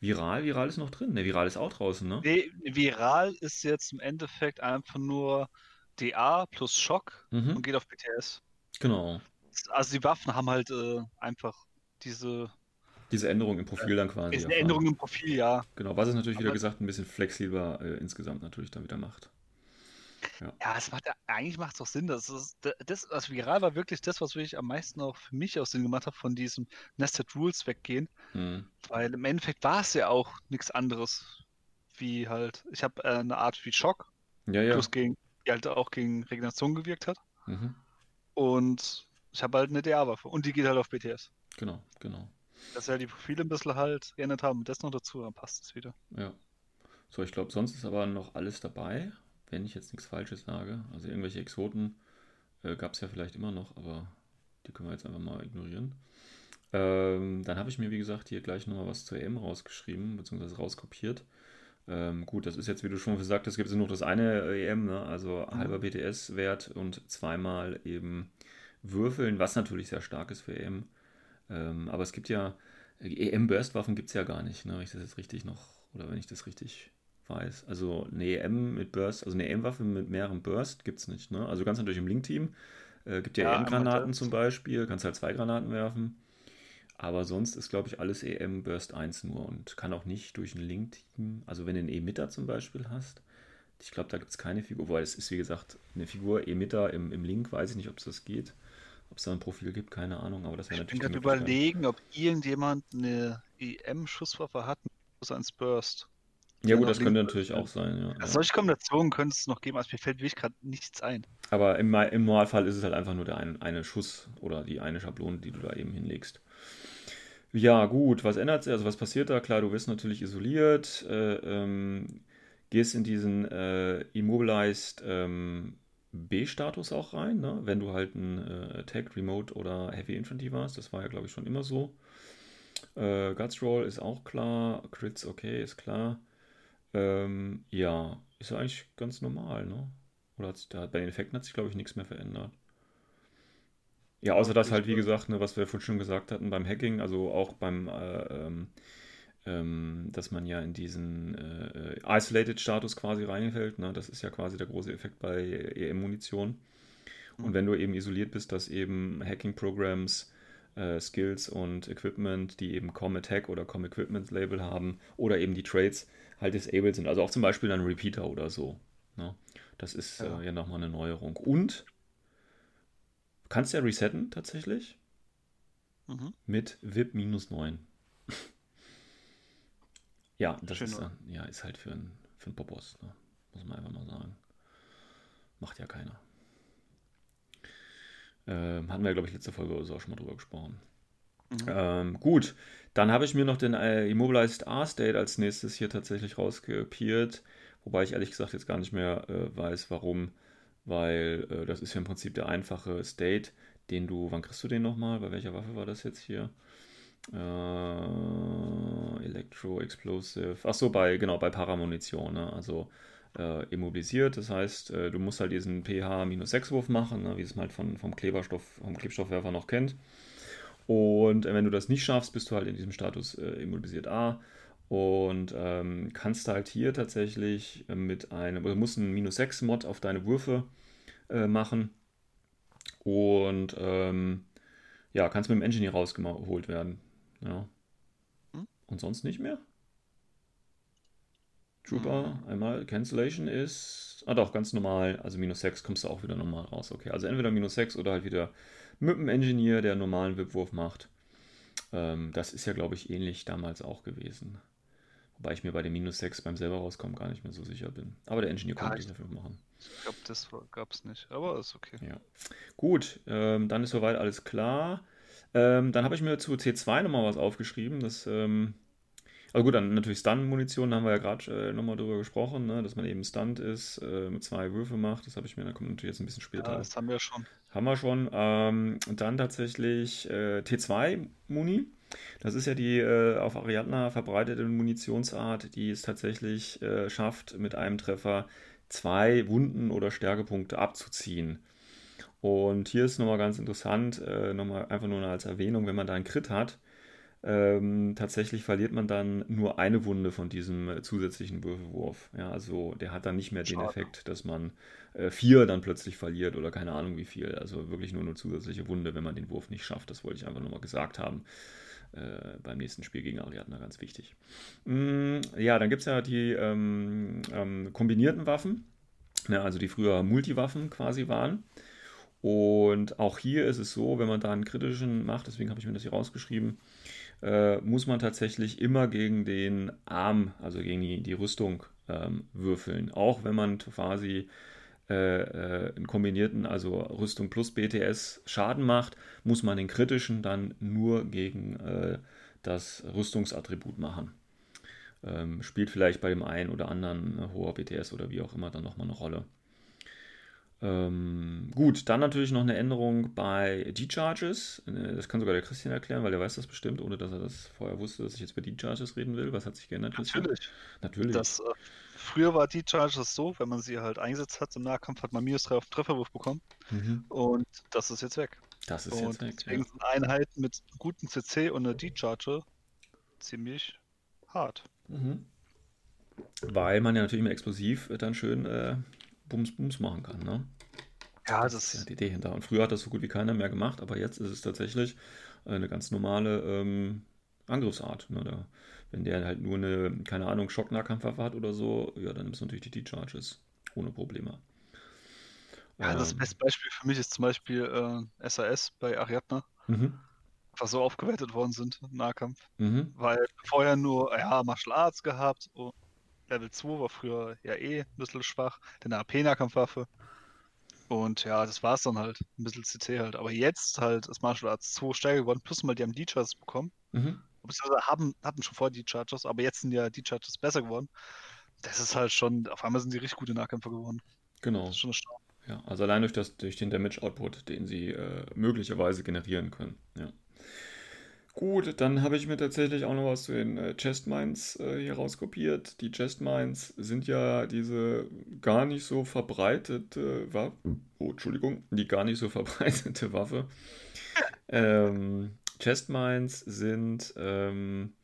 Viral? Viral ist noch drin. Ne, Viral ist auch draußen, ne? Nee, Viral ist jetzt im Endeffekt einfach nur DA plus Schock Mhm. und geht auf BTS. Genau. Also die Waffen haben halt äh, einfach diese, Diese Änderung im Profil dann quasi. diese. Änderungen im Profil, ja. Genau, was es natürlich wieder Aber- gesagt ein bisschen flexibler äh, insgesamt natürlich dann wieder macht. Ja, es macht ja, eigentlich macht es doch Sinn. Das ist das, also Viral war wirklich das, was wirklich am meisten auch für mich aus Sinn gemacht hat, von diesem Nested Rules weggehen. Hm. Weil im Endeffekt war es ja auch nichts anderes wie halt, ich habe äh, eine Art wie Schock, Ja, ja. plus gegen, die halt auch gegen Regeneration gewirkt hat. Mhm. Und ich habe halt eine DA-Waffe und die geht halt auf BTS. Genau, genau. Dass wir halt die Profile ein bisschen halt geändert haben und das noch dazu, dann passt es wieder. Ja. So, ich glaube, sonst ist aber noch alles dabei, wenn ich jetzt nichts Falsches sage. Also irgendwelche Exoten äh, gab es ja vielleicht immer noch, aber die können wir jetzt einfach mal ignorieren. Ähm, dann habe ich mir, wie gesagt, hier gleich nochmal was zur EM rausgeschrieben, beziehungsweise rauskopiert. Ähm, gut, das ist jetzt, wie du schon gesagt hast, gibt es nur das eine äh, EM, ne? also halber BTS-Wert und zweimal eben Würfeln, was natürlich sehr stark ist für EM. Ähm, aber es gibt ja, EM-Burst-Waffen gibt es ja gar nicht, ne? wenn ich das jetzt richtig noch, oder wenn ich das richtig weiß. Also eine EM mit Burst, also eine EM-Waffe mit mehreren Burst gibt es nicht. Ne? Also ganz natürlich im Link-Team. Äh, gibt ja, Ja, EM-Granaten zum Beispiel, kannst halt zwei Granaten werfen. Aber sonst ist, glaube ich, alles EM Burst 1 nur und kann auch nicht durch ein Link-Team. Also wenn du einen Emitter zum Beispiel hast, ich glaube, da gibt es keine Figur, weil es ist, wie gesagt, eine Figur Emitter im, im Link, weiß ich nicht, ob es das geht. Ob es da ein Profil gibt, keine Ahnung, aber das wäre Ich bin natürlich gerade die Möglichkeit. überlegen, ob irgendjemand eine EM-Schusswaffe hat, außer ein Burst. Ja gut, das könnte Link- natürlich auch sein, ja. Also solche Kombinationen könnte es noch geben, also mir fällt wirklich gerade nichts ein. Aber im, im Normalfall ist es halt einfach nur der ein, eine Schuss oder die eine Schablone, die du da eben hinlegst. Ja, gut, was ändert sich? Also, was passiert da? Klar, du wirst natürlich isoliert, äh, ähm, gehst in diesen äh, Immobilized ähm, B-Status auch rein, ne? wenn du halt ein äh, Attack, Remote oder Heavy Infantry warst. Das war ja, glaube ich, schon immer so. Äh, Guts Roll ist auch klar, Crits okay, ist klar. Ähm, ja, ist ja eigentlich ganz normal, ne? Oder hat sich da, bei den Effekten hat sich, glaube ich, nichts mehr verändert. Ja, außer dass halt, wie gesagt, ne, was wir vorhin schon gesagt hatten, beim Hacking, also auch beim, äh, ähm, ähm, dass man ja in diesen äh, äh, Isolated-Status quasi reinfällt, ne? Das ist ja quasi der große Effekt bei EM-Munition. Und wenn du eben isoliert bist, dass eben Hacking-Programs äh, Skills und Equipment, die eben Com Attack oder Com Equipment Label haben oder eben die Trades halt disabled sind. Also auch zum Beispiel ein Repeater oder so. Ne? Das ist ja, äh, ja nochmal eine Neuerung. Und kannst ja resetten tatsächlich mhm. mit VIP minus 9. ja, das ist, äh, ja, ist halt für einen für einen Popos, ne? muss man einfach mal sagen. Macht ja keiner. Ähm, hatten wir, glaube ich, letzte Folge oder so auch schon mal drüber gesprochen. Mhm. Ähm, gut, dann habe ich mir noch den äh, Immobilized R-State als nächstes hier tatsächlich rauskopiert. Wobei ich ehrlich gesagt jetzt gar nicht mehr äh, weiß, warum. Weil äh, das ist ja im Prinzip der einfache State, den du. Wann kriegst du den nochmal? Bei welcher Waffe war das jetzt hier? Äh, Electro Explosive. Achso, bei, genau, bei Paramunition. Ne? Also äh, immobilisiert. Das heißt, äh, du musst halt diesen pH-6-Wurf machen, ne, wie es man halt von, vom Kleberstoff, vom Klebstoffwerfer noch kennt. Und äh, wenn du das nicht schaffst, bist du halt in diesem Status äh, immobilisiert A. Und ähm, kannst halt hier tatsächlich mit einem, oder musst einen minus 6 Mod auf deine Würfe äh, machen. Und ähm, ja, kannst mit dem Engineer rausgeholt werden. Ja. Hm? Und sonst nicht mehr? Trooper, mhm. einmal Cancellation ist. Ah doch, ganz normal. Also minus 6 kommst du auch wieder normal raus. Okay, also entweder minus 6 oder halt wieder mit dem Engineer, der einen normalen Wipwurf macht. Ähm, das ist ja, glaube ich, ähnlich damals auch gewesen. Wobei ich mir bei dem minus 6 beim selber rauskommen gar nicht mehr so sicher bin. Aber der Engineer konnte ja, das dafür machen. Ich glaube, das gab es nicht, aber ist okay. Ja. Gut, ähm, dann ist soweit alles klar. Ähm, dann habe ich mir zu C2 nochmal was aufgeschrieben. Das ähm, also gut, dann natürlich Stun-Munition, da haben wir ja gerade äh, nochmal drüber gesprochen, ne, dass man eben Stunt ist, äh, mit zwei Würfe macht. Das habe ich mir, da kommt natürlich jetzt ein bisschen später. Ja, das haben wir schon. Haben wir schon. Ähm, und dann tatsächlich äh, T2-Muni. Das ist ja die äh, auf Ariadna verbreitete Munitionsart, die es tatsächlich äh, schafft, mit einem Treffer zwei Wunden oder Stärkepunkte abzuziehen. Und hier ist nochmal ganz interessant, äh, nochmal einfach nur als Erwähnung, wenn man da einen Crit hat, ähm, tatsächlich verliert man dann nur eine Wunde von diesem äh, zusätzlichen Würfelwurf. Ja, also der hat dann nicht mehr den Effekt, dass man äh, vier dann plötzlich verliert oder keine Ahnung wie viel. Also wirklich nur eine zusätzliche Wunde, wenn man den Wurf nicht schafft. Das wollte ich einfach nur mal gesagt haben. Äh, beim nächsten Spiel gegen Ariadna ganz wichtig. Mm, ja, dann gibt es ja die ähm, ähm, kombinierten Waffen, ja, also die früher Multiwaffen quasi waren. Und auch hier ist es so, wenn man da einen kritischen macht, deswegen habe ich mir das hier rausgeschrieben, äh, muss man tatsächlich immer gegen den Arm, also gegen die, die Rüstung ähm, würfeln. Auch wenn man quasi äh, äh, einen kombinierten, also Rüstung plus BTS Schaden macht, muss man den kritischen dann nur gegen äh, das Rüstungsattribut machen. Ähm, spielt vielleicht bei dem einen oder anderen äh, hoher BTS oder wie auch immer dann nochmal eine Rolle. Ähm, gut, dann natürlich noch eine Änderung bei D-Charges. Äh, das kann sogar der Christian erklären, weil er weiß das bestimmt, ohne dass er das vorher wusste, dass ich jetzt bei D-Charges reden will. Was hat sich geändert? Christian? Natürlich. Natürlich. Das, äh, früher war D-Charges so, wenn man sie halt eingesetzt hat im Nahkampf, hat man minus 3 auf den Trefferwurf bekommen. Mhm. Und das ist jetzt weg. Das ist und jetzt weg. Deswegen ja. sind Einheiten mit gutem CC und einer D-Charge ziemlich hart. Mhm. Weil man ja natürlich immer explosiv dann schön äh, Bums Bums machen kann. Ne? Ja, das, das ist ja die Idee hinter. Und früher hat das so gut wie keiner mehr gemacht, aber jetzt ist es tatsächlich eine ganz normale ähm, Angriffsart. Ne? Da, wenn der halt nur eine, keine Ahnung, Schocknahkampfwaffe hat oder so, ja, dann nimmst du natürlich die T-Charges ohne Probleme. Ja, das ähm, beste Beispiel für mich ist zum Beispiel äh, SAS bei Ariadna. Mhm. Einfach so aufgewertet worden sind im Nahkampf. Mhm. Weil vorher nur, ja, Martial Arts gehabt und Level 2 war früher ja eh ein bisschen schwach, denn eine AP-Nahkampfwaffe. Und ja, das war es dann halt. Ein bisschen CC halt. Aber jetzt halt ist Martial Arts 2 stärker geworden, plus mal die haben D-Charges bekommen. Mhm. Beziehungsweise haben, hatten schon vorher D-Charges, aber jetzt sind ja D-Charges besser geworden. Das ist halt schon, auf einmal sind sie richtig gute Nahkämpfer geworden. Genau. Das ist schon eine Ja, also allein durch, das, durch den Damage-Output, den sie äh, möglicherweise generieren können. Ja. Gut, dann habe ich mir tatsächlich auch noch was zu den äh, Chest Mines äh, hier rauskopiert. Die Chest Mines sind ja diese gar nicht so verbreitete Waffe. Oh, Entschuldigung, die gar nicht so verbreitete Waffe. Ähm, Chest Mines sind, ähm,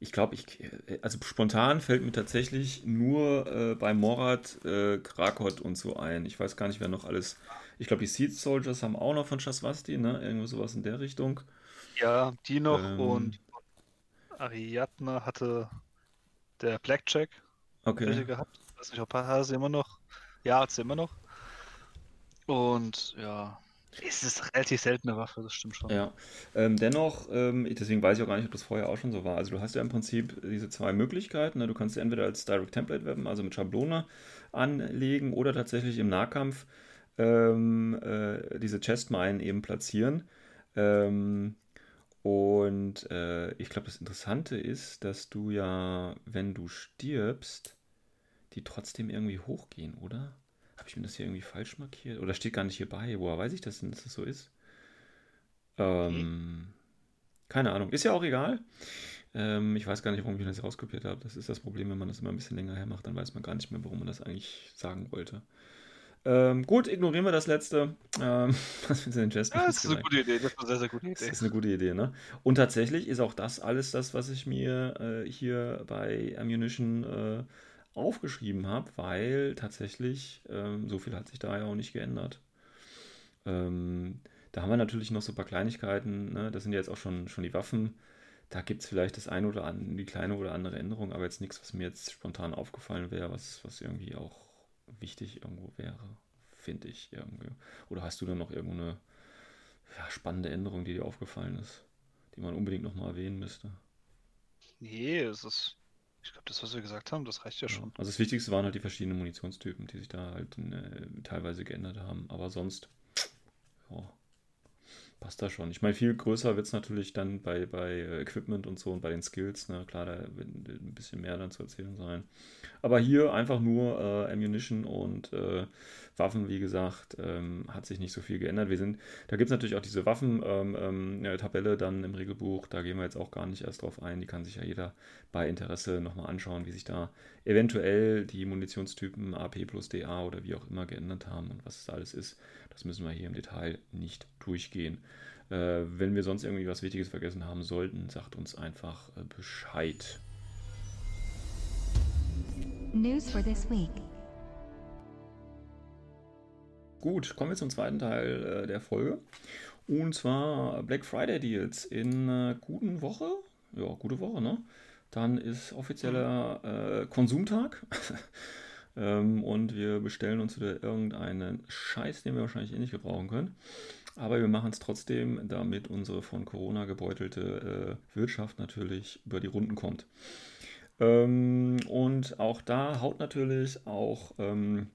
ich glaube, ich, äh, also spontan fällt mir tatsächlich nur äh, bei Morat, äh, Krakot und so ein. Ich weiß gar nicht, wer noch alles. Ich glaube, die Seed Soldiers haben auch noch von Shaswasti, ne? Irgendwo sowas in der Richtung. Ja, die noch Ähm. und Ariadne hatte der Blackjack welche Okay. gehabt. Ich weiß nicht, ob er sie immer noch. Ja, hat sie immer noch. Und ja, es ist relativ seltene Waffe, das stimmt schon. Ja, ähm, dennoch, ähm, deswegen weiß ich auch gar nicht, ob das vorher auch schon so war. Also du hast ja im Prinzip diese zwei Möglichkeiten. Ne? Du kannst sie entweder als Direct Template Weapon, also mit Schablone anlegen, oder tatsächlich im Nahkampf ähm, äh, diese Chestmine eben platzieren. Ähm, und äh, ich glaube, das Interessante ist, dass du ja, wenn du stirbst, die trotzdem irgendwie hochgehen, oder? Habe ich mir das hier irgendwie falsch markiert? Oder steht gar nicht hier bei? Woher weiß ich das denn, dass das so ist? Ähm, keine Ahnung. Ist ja auch egal. Ähm, ich weiß gar nicht, warum ich das rauskopiert habe. Das ist das Problem, wenn man das immer ein bisschen länger hermacht, dann weiß man gar nicht mehr, warum man das eigentlich sagen wollte. Ähm, gut, ignorieren wir das letzte. Ähm, was findest du denn Chess? Ja, das ist eine gute Idee, das ist eine sehr, sehr gute Das Idee. ist eine gute Idee, ne? Und tatsächlich ist auch das alles das, was ich mir äh, hier bei Ammunition äh, aufgeschrieben habe, weil tatsächlich ähm, so viel hat sich da ja auch nicht geändert. Ähm, da haben wir natürlich noch so ein paar Kleinigkeiten, ne? Das sind ja jetzt auch schon, schon die Waffen. Da gibt es vielleicht das eine oder andere, die kleine oder andere Änderung, aber jetzt nichts, was mir jetzt spontan aufgefallen wäre, was, was irgendwie auch wichtig irgendwo wäre, finde ich irgendwie. Oder hast du da noch irgendeine ja, spannende Änderung, die dir aufgefallen ist, die man unbedingt nochmal erwähnen müsste? Nee, es ist. Ich glaube, das, was wir gesagt haben, das reicht ja Ja. schon. Also das Wichtigste waren halt die verschiedenen Munitionstypen, die sich da halt äh, teilweise geändert haben. Aber sonst, ja, passt da schon. Ich meine, viel größer wird es natürlich dann bei, bei äh, Equipment und so und bei den Skills. Ne? Klar, da wird ein bisschen mehr dann zu erzählen sein. Aber hier einfach nur äh, Ammunition und äh, Waffen, wie gesagt, ähm, hat sich nicht so viel geändert. Wir sind, da gibt es natürlich auch diese Waffen-Tabelle ähm, Tabelle dann im Regelbuch. Da gehen wir jetzt auch gar nicht erst drauf ein. Die kann sich ja jeder bei Interesse nochmal anschauen, wie sich da eventuell die Munitionstypen AP plus DA oder wie auch immer geändert haben und was es alles ist. Das müssen wir hier im Detail nicht durchgehen. Äh, wenn wir sonst irgendwie was Wichtiges vergessen haben sollten, sagt uns einfach äh, Bescheid. News for this week. Gut, kommen wir zum zweiten Teil äh, der Folge. Und zwar Black Friday Deals in äh, guten Woche. Ja, gute Woche, ne? Dann ist offizieller äh, Konsumtag. ähm, und wir bestellen uns wieder irgendeinen Scheiß, den wir wahrscheinlich eh nicht gebrauchen können. Aber wir machen es trotzdem, damit unsere von Corona gebeutelte äh, Wirtschaft natürlich über die Runden kommt. Ähm, und auch da haut natürlich auch ähm,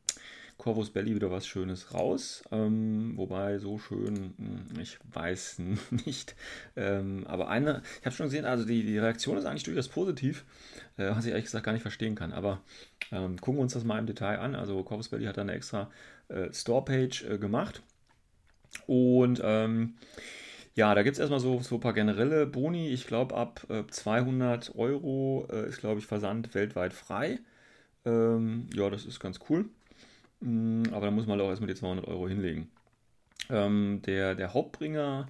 Corvus Belly wieder was Schönes raus. Ähm, wobei so schön, hm, ich weiß nicht. Ähm, aber eine, ich habe schon gesehen, also die, die Reaktion ist eigentlich durchaus positiv, äh, was ich ehrlich gesagt gar nicht verstehen kann. Aber ähm, gucken wir uns das mal im Detail an. Also Corvus Belly hat da eine extra äh, Store-Page äh, gemacht. Und ähm, ja, da gibt es erstmal so, so ein paar generelle Boni. Ich glaube, ab äh, 200 Euro äh, ist, glaube ich, Versand weltweit frei. Ähm, ja, das ist ganz cool. Mm, aber da muss man halt auch erstmal die 200 Euro hinlegen. Ähm, der, der Hauptbringer,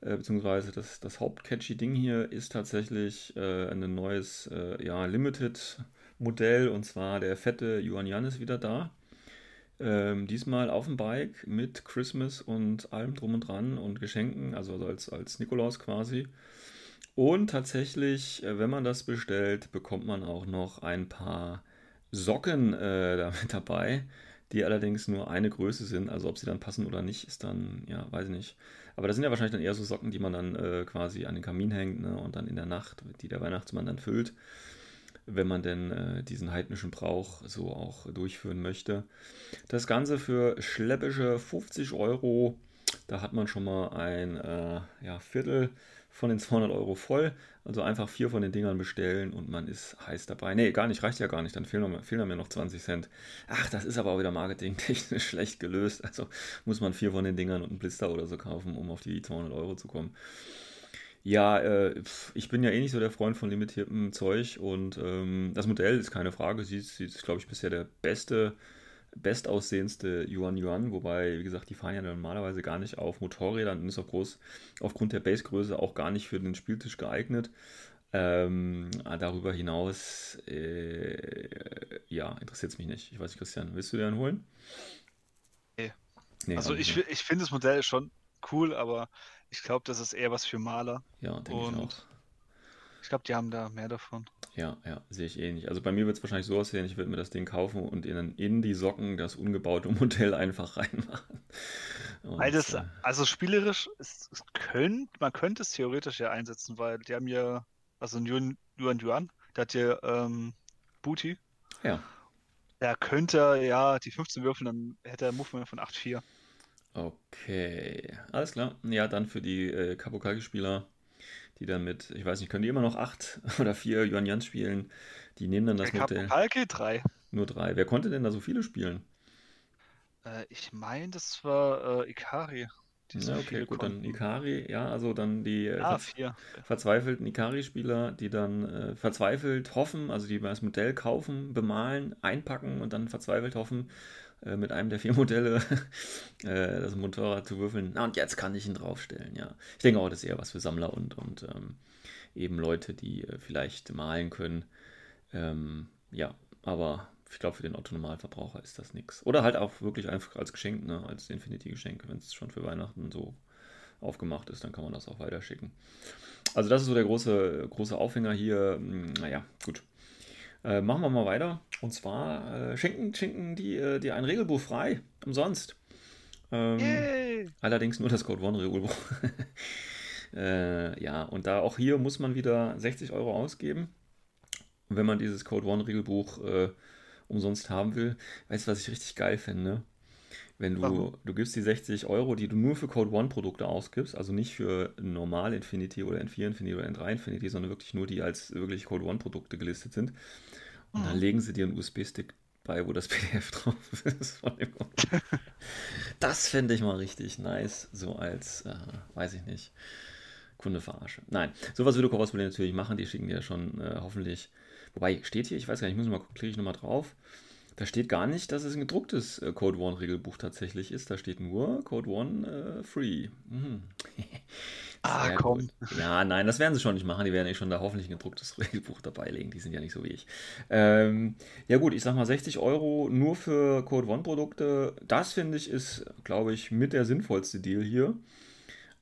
äh, beziehungsweise das, das hauptcatchy Ding hier ist tatsächlich äh, ein neues äh, ja, Limited-Modell und zwar der fette Yuan Yan ist wieder da. Ähm, diesmal auf dem Bike mit Christmas und allem drum und dran und Geschenken, also als, als Nikolaus quasi. Und tatsächlich, äh, wenn man das bestellt, bekommt man auch noch ein paar Socken äh, damit dabei, die allerdings nur eine Größe sind. Also ob sie dann passen oder nicht, ist dann, ja, weiß ich nicht. Aber das sind ja wahrscheinlich dann eher so Socken, die man dann äh, quasi an den Kamin hängt ne, und dann in der Nacht, die der Weihnachtsmann dann füllt, wenn man denn äh, diesen heidnischen Brauch so auch durchführen möchte. Das Ganze für schleppische 50 Euro. Da hat man schon mal ein äh, ja, Viertel von den 200 Euro voll. Also einfach vier von den Dingern bestellen und man ist heiß dabei. Nee, gar nicht, reicht ja gar nicht. Dann fehlen, fehlen mir noch 20 Cent. Ach, das ist aber auch wieder marketingtechnisch schlecht gelöst. Also muss man vier von den Dingern und einen Blister oder so kaufen, um auf die 200 Euro zu kommen. Ja, äh, ich bin ja eh nicht so der Freund von limitiertem Zeug und ähm, das Modell ist keine Frage. Sie ist, sie ist glaube ich, bisher der beste, bestaussehendste Yuan Yuan, wobei, wie gesagt, die fahren ja normalerweise gar nicht auf Motorrädern und ist auch groß aufgrund der Basegröße auch gar nicht für den Spieltisch geeignet. Ähm, darüber hinaus, äh, ja, interessiert es mich nicht. Ich weiß nicht, Christian, willst du dir einen holen? Nee. Nee, Also ich, ich finde das Modell schon cool, aber Ich glaube, das ist eher was für Maler. Ja, denke ich auch. Ich glaube, die haben da mehr davon. Ja, ja, sehe ich ähnlich. Also bei mir wird es wahrscheinlich so aussehen, ich würde mir das Ding kaufen und in, in die Socken das ungebaute Modell einfach reinmachen. Und, Weil das, äh, also spielerisch, es, es könnt, man könnte es theoretisch ja einsetzen, weil die haben ja, also Yuan Yuan, Yuan der hat ja ähm, Booty. ja, Da könnte er ja die 15 würfeln, dann hätte er ein Movement von 8-4. Okay. Alles klar. Ja, dann für die äh, Kapokage-Spieler, die dann mit, ich weiß nicht, können die immer noch acht oder vier Yuan Yans spielen? Die nehmen dann das Der Modell. Kapokage 3. Nur drei. Wer konnte denn da so viele spielen? Äh, ich meine, das war äh, Ikari. Die so Ja, okay, gut, dann konnten. Ikari, ja, also dann die äh, Ah, 4. verzweifelten Ikari-Spieler, die dann äh, verzweifelt hoffen, also die das Modell kaufen, bemalen, einpacken und dann verzweifelt hoffen, äh, mit einem der vier Modelle äh, das Motorrad zu würfeln. Na, und jetzt kann ich ihn draufstellen, ja. Ich denke auch, das ist eher was für Sammler und, und ähm, eben Leute, die äh, vielleicht malen können. Ähm, ja, aber ich glaube, für den Otto-Normalverbraucher ist das nichts. Oder halt auch wirklich einfach als Geschenk, ne, als Infinity-Geschenk, wenn es schon für Weihnachten so aufgemacht ist, dann kann man das auch weiterschicken. Also das ist so der große, große Aufhänger hier. Hm, Naja, gut. Äh, machen wir mal weiter. Und zwar äh, schenken, schenken die äh, dir ein Regelbuch frei, umsonst. Ähm, Yay! Allerdings nur das Code One Regelbuch. äh, ja, und da auch hier muss man wieder 60 Euro ausgeben, wenn man dieses Code One Regelbuch äh, umsonst haben will. Weißt du, was ich richtig geil finde? Wenn du, Warum? du gibst die 60 Euro, die du nur für Code One Produkte ausgibst, also nicht für normal Infinity oder N4 Infinity oder N3 Infinity, sondern wirklich nur die als wirklich Code One Produkte gelistet sind. Und dann Mhm. legen sie dir einen USB-Stick bei, wo das PDF drauf ist. Das fände ich mal richtig nice, so als, äh, weiß ich nicht, Kunde verarsche. Nein, sowas würde Cosplay natürlich machen, die schicken dir schon äh, hoffentlich. Wobei, steht hier, ich weiß gar nicht, ich muss mal gucken, klicke ich nochmal drauf. Da steht gar nicht, dass es ein gedrucktes äh, Code One Regelbuch tatsächlich ist. Da steht nur Code One äh, Free. Mhm. Ah, Sehr komm. gut. Ja, nein, das werden sie schon nicht machen. Die werden eh schon da hoffentlich ein gedrucktes Regelbuch dabei legen. Die sind ja nicht so wie ich. Ähm, ja gut, ich sag mal 60 Euro nur für Code One Produkte. Das finde ich ist, glaube ich, mit der sinnvollste Deal hier.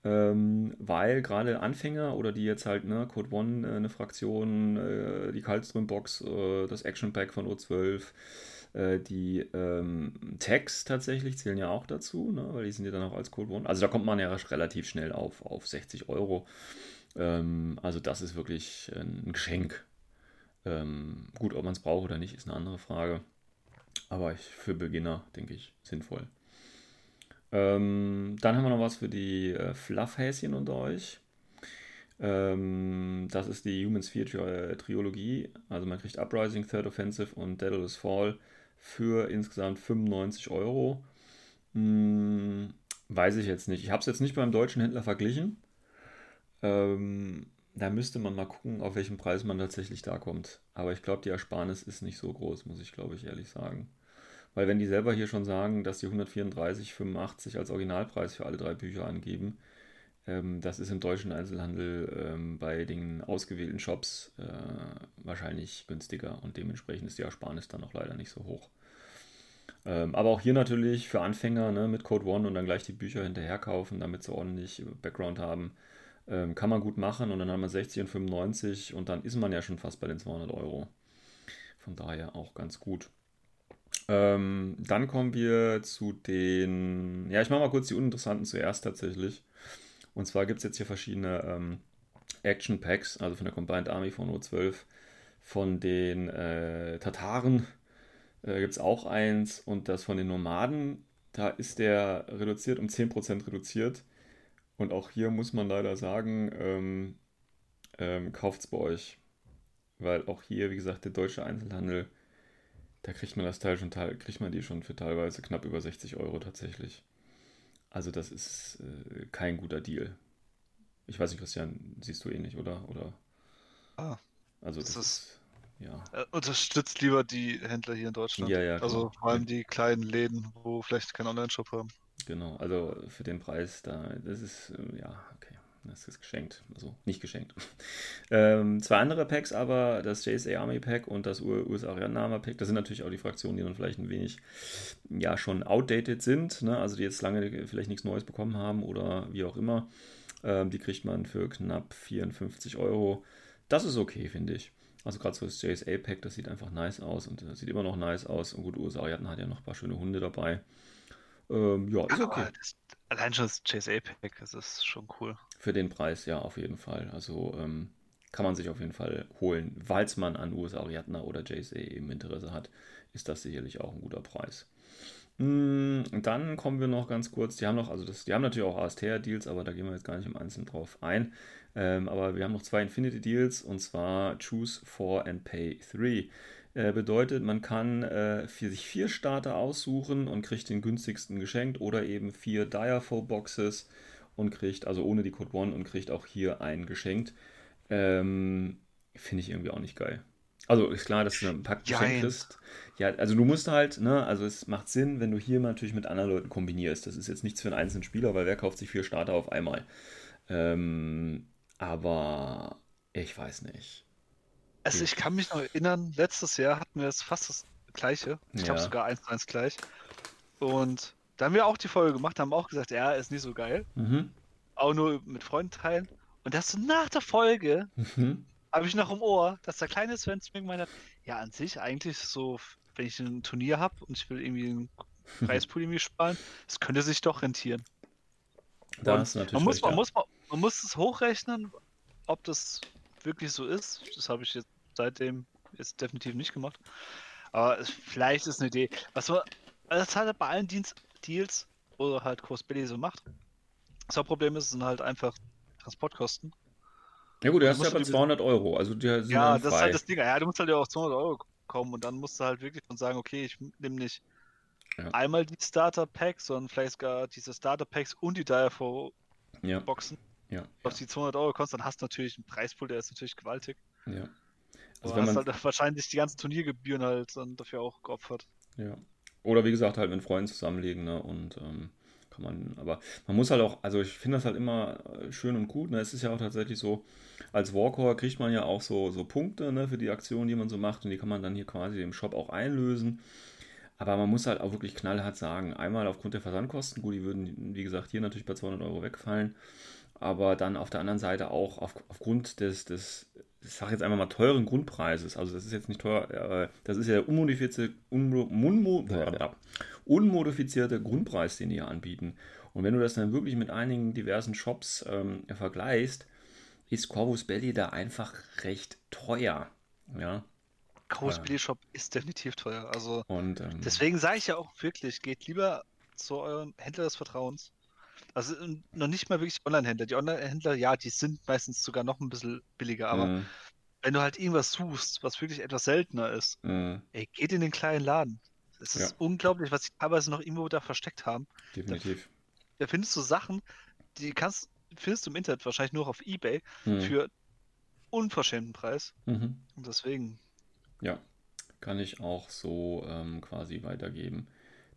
Ähm, weil gerade Anfänger oder die jetzt halt, ne, Code One, äh, eine Fraktion, äh, die Kaltström-Box, äh, das Action Pack von O12, äh, die ähm, Tags tatsächlich zählen ja auch dazu, ne, weil die sind ja dann auch als Code One. Also da kommt man ja relativ schnell auf, auf 60 Euro. Ähm, also das ist wirklich ein Geschenk. Ähm, gut, ob man es braucht oder nicht, ist eine andere Frage. Aber ich, für Beginner denke ich sinnvoll. Ähm, dann haben wir noch was für die äh, Fluffhäschen unter euch. Ähm, das ist die Human Sphere Trilogie. Also man kriegt Uprising, Third Offensive und Daedalus Fall für insgesamt 95 Euro. Hm, weiß ich jetzt nicht. Ich habe es jetzt nicht beim deutschen Händler verglichen. Ähm, da müsste man mal gucken, auf welchen Preis man tatsächlich da kommt. Aber ich glaube, die Ersparnis ist nicht so groß, muss ich glaube ich ehrlich sagen. Weil wenn die selber hier schon sagen, dass die 134,85 als Originalpreis für alle drei Bücher angeben, das ist im deutschen Einzelhandel ähm, bei den ausgewählten Shops äh, wahrscheinlich günstiger und dementsprechend ist die Ersparnis dann auch leider nicht so hoch. Ähm, aber auch hier natürlich für Anfänger ne, mit Code One und dann gleich die Bücher hinterher kaufen, damit sie ordentlich Background haben, ähm, kann man gut machen und dann haben wir 60 und 95 und dann ist man ja schon fast bei den 200 Euro. Von daher auch ganz gut. Ähm, dann kommen wir zu den. Ja, ich mache mal kurz die uninteressanten zuerst tatsächlich. Und zwar gibt es jetzt hier verschiedene ähm, Action Packs, also von der Combined Army von O12. Von den äh, Tataren äh, gibt es auch eins. Und das von den Nomaden, da ist der reduziert um 10% reduziert. Und auch hier muss man leider sagen, ähm, ähm, kauft es bei euch. Weil auch hier, wie gesagt, der deutsche Einzelhandel da kriegt man das Teil schon, kriegt man die schon für teilweise knapp über 60 Euro tatsächlich. Also das ist äh, kein guter Deal. Ich weiß nicht, Christian, siehst du ähnlich, oder? Oder? Ah, Also das, das ist, ja. unterstützt lieber die Händler hier in Deutschland. Ja, ja, Also klar. vor allem die kleinen Läden, wo vielleicht keinen Online-Shop haben. Genau, also für den Preis da, das ist, äh, ja, okay, das ist geschenkt, also nicht geschenkt. ähm, zwei andere Packs aber, das JSA Army Pack und das USA Ariana Pack, das sind natürlich auch die Fraktionen, die dann vielleicht ein wenig, ja, schon outdated sind, ne? also die jetzt lange vielleicht nichts Neues bekommen haben oder wie auch immer. Ähm, die kriegt man für knapp 54 Euro. Das ist okay, finde ich. Also gerade so das JSA-Pack, das sieht einfach nice aus und das sieht immer noch nice aus. Und gut, USA Ariadne hat ja noch ein paar schöne Hunde dabei. Ähm, ja, ist okay. Das, allein schon das JSA-Pack, das ist schon cool. Für den Preis, ja, auf jeden Fall. Also ähm, kann man sich auf jeden Fall holen. Falls man an USA Ariadna oder JSA eben Interesse hat, ist das sicherlich auch ein guter Preis. Mm, dann kommen wir noch ganz kurz, die haben noch, also das, die haben natürlich auch ASTR-Deals, aber da gehen wir jetzt gar nicht im Einzelnen drauf ein. Ähm, aber wir haben noch zwei Infinity-Deals und zwar Choose 4 and Pay 3. Äh, bedeutet, man kann äh, für sich vier Starter aussuchen und kriegt den günstigsten geschenkt oder eben vier Direful Boxes und kriegt, also ohne die Code One und kriegt auch hier einen geschenkt. Ähm, Finde ich irgendwie auch nicht geil. Also ist klar, dass du ein Pack geschenkt kriegst. Ja, also du musst halt, ne, also es macht Sinn, wenn du hier natürlich mit anderen Leuten kombinierst. Das ist jetzt nichts für einen einzelnen Spieler, weil wer kauft sich vier Starter auf einmal? Ähm, aber ich weiß nicht. Also ich kann mich noch erinnern, letztes Jahr hatten wir es fast das gleiche. Ich ja. glaube sogar eins eins gleich. Und da haben wir auch die Folge gemacht, haben auch gesagt, ja, ist nicht so geil. Mhm. Auch nur mit Freunden teilen. Und das so nach der Folge mhm. habe ich noch im Ohr, dass der kleine Sven zu mir gemeint hat, ja, an sich eigentlich so, wenn ich ein Turnier habe und ich will irgendwie einen Preispool irgendwie sparen, das könnte sich doch rentieren. Da ist natürlich man, muss, man, muss, man, man muss es hochrechnen, ob das wirklich so ist. Das habe ich jetzt seitdem jetzt definitiv nicht gemacht. Aber es, vielleicht ist eine Idee. Was man, also das halt bei allen Dienst, Deals, wo halt Kurs Billy so macht. Das Hauptproblem ist, sind halt einfach Transportkosten. Ja gut, du hast ja aber 200 Euro, also die sind Ja, das ist halt das Ding. Ja, du musst halt ja auch 200 Euro kommen und dann musst du halt wirklich von sagen, okay, ich nehme nicht ja. einmal die Starter Packs, sondern vielleicht sogar diese Starter Packs und die Direful ja. Boxen. Ja. Auf die 200 Euro kostet, dann hast du natürlich einen Preispool, der ist natürlich gewaltig. Ja. Also wenn man halt wahrscheinlich die ganzen Turniergebühren halt dann dafür auch geopfert. Ja. Oder wie gesagt, halt mit Freunden zusammenlegen, ne? Und ähm, kann man, aber man muss halt auch, also ich finde das halt immer äh, schön und gut. Ne? Es ist ja auch tatsächlich so, als Walker kriegt man ja auch so, so Punkte ne, für die Aktionen, die man so macht und die kann man dann hier quasi im Shop auch einlösen. Aber man muss halt auch wirklich knallhart sagen, einmal aufgrund der Versandkosten, gut, die würden, wie gesagt, hier natürlich bei 200 Euro wegfallen, aber dann auf der anderen Seite auch auf, aufgrund des, des ich sage jetzt einfach mal teuren Grundpreises, also das ist jetzt nicht teuer, äh, das ist ja der unmodifizierte, unmodifizierte Grundpreis, den die hier anbieten. Und wenn du das dann wirklich mit einigen diversen Shops ähm, vergleichst, ist Corvus Belly da einfach recht teuer. Ja. Corvus Belly Shop ist definitiv teuer. Also und, ähm, deswegen sage ich ja auch wirklich, geht lieber zu eurem Händler des Vertrauens. Also noch nicht mal wirklich Online-Händler. Die Online-Händler, ja, die sind meistens sogar noch ein bisschen billiger, aber mm. wenn du halt irgendwas suchst, was wirklich etwas seltener ist, mm. ey, geht in den kleinen Laden. Es ist ja. unglaublich, was sie teilweise noch irgendwo da versteckt haben. Definitiv. Da, da findest du Sachen, die kannst, findest du im Internet wahrscheinlich nur auf Ebay mm. für unverschämten Preis. Mhm. Und deswegen. Ja, kann ich auch so ähm, quasi weitergeben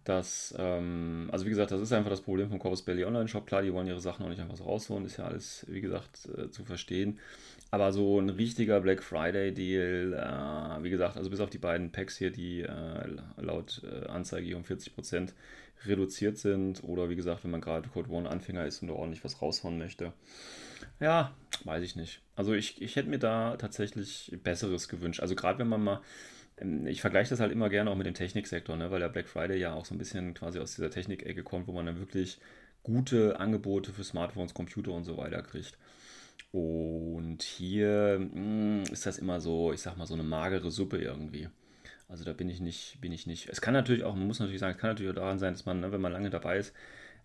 dass, ähm, also wie gesagt, das ist einfach das Problem vom Corvus Belly Online Shop. Klar, die wollen ihre Sachen auch nicht einfach so rausholen, ist ja alles, wie gesagt, äh, zu verstehen. Aber so ein richtiger Black Friday Deal, äh, wie gesagt, also bis auf die beiden Packs hier, die äh, laut äh, Anzeige hier um 40% reduziert sind, oder wie gesagt, wenn man gerade Code One Anfänger ist und ordentlich was raushauen möchte. Ja, weiß ich nicht. Also ich, ich hätte mir da tatsächlich Besseres gewünscht. Also gerade wenn man mal ich vergleiche das halt immer gerne auch mit dem Techniksektor, ne, weil der Black Friday ja auch so ein bisschen quasi aus dieser Technik-Ecke kommt, wo man dann wirklich gute Angebote für Smartphones, Computer und so weiter kriegt. Und hier mh, hm, ist das immer so, ich sag mal, so eine magere Suppe irgendwie. Also da bin ich nicht, bin ich nicht. Es kann natürlich auch, man muss natürlich sagen, es kann natürlich auch daran sein, dass man, ne, wenn man lange dabei ist,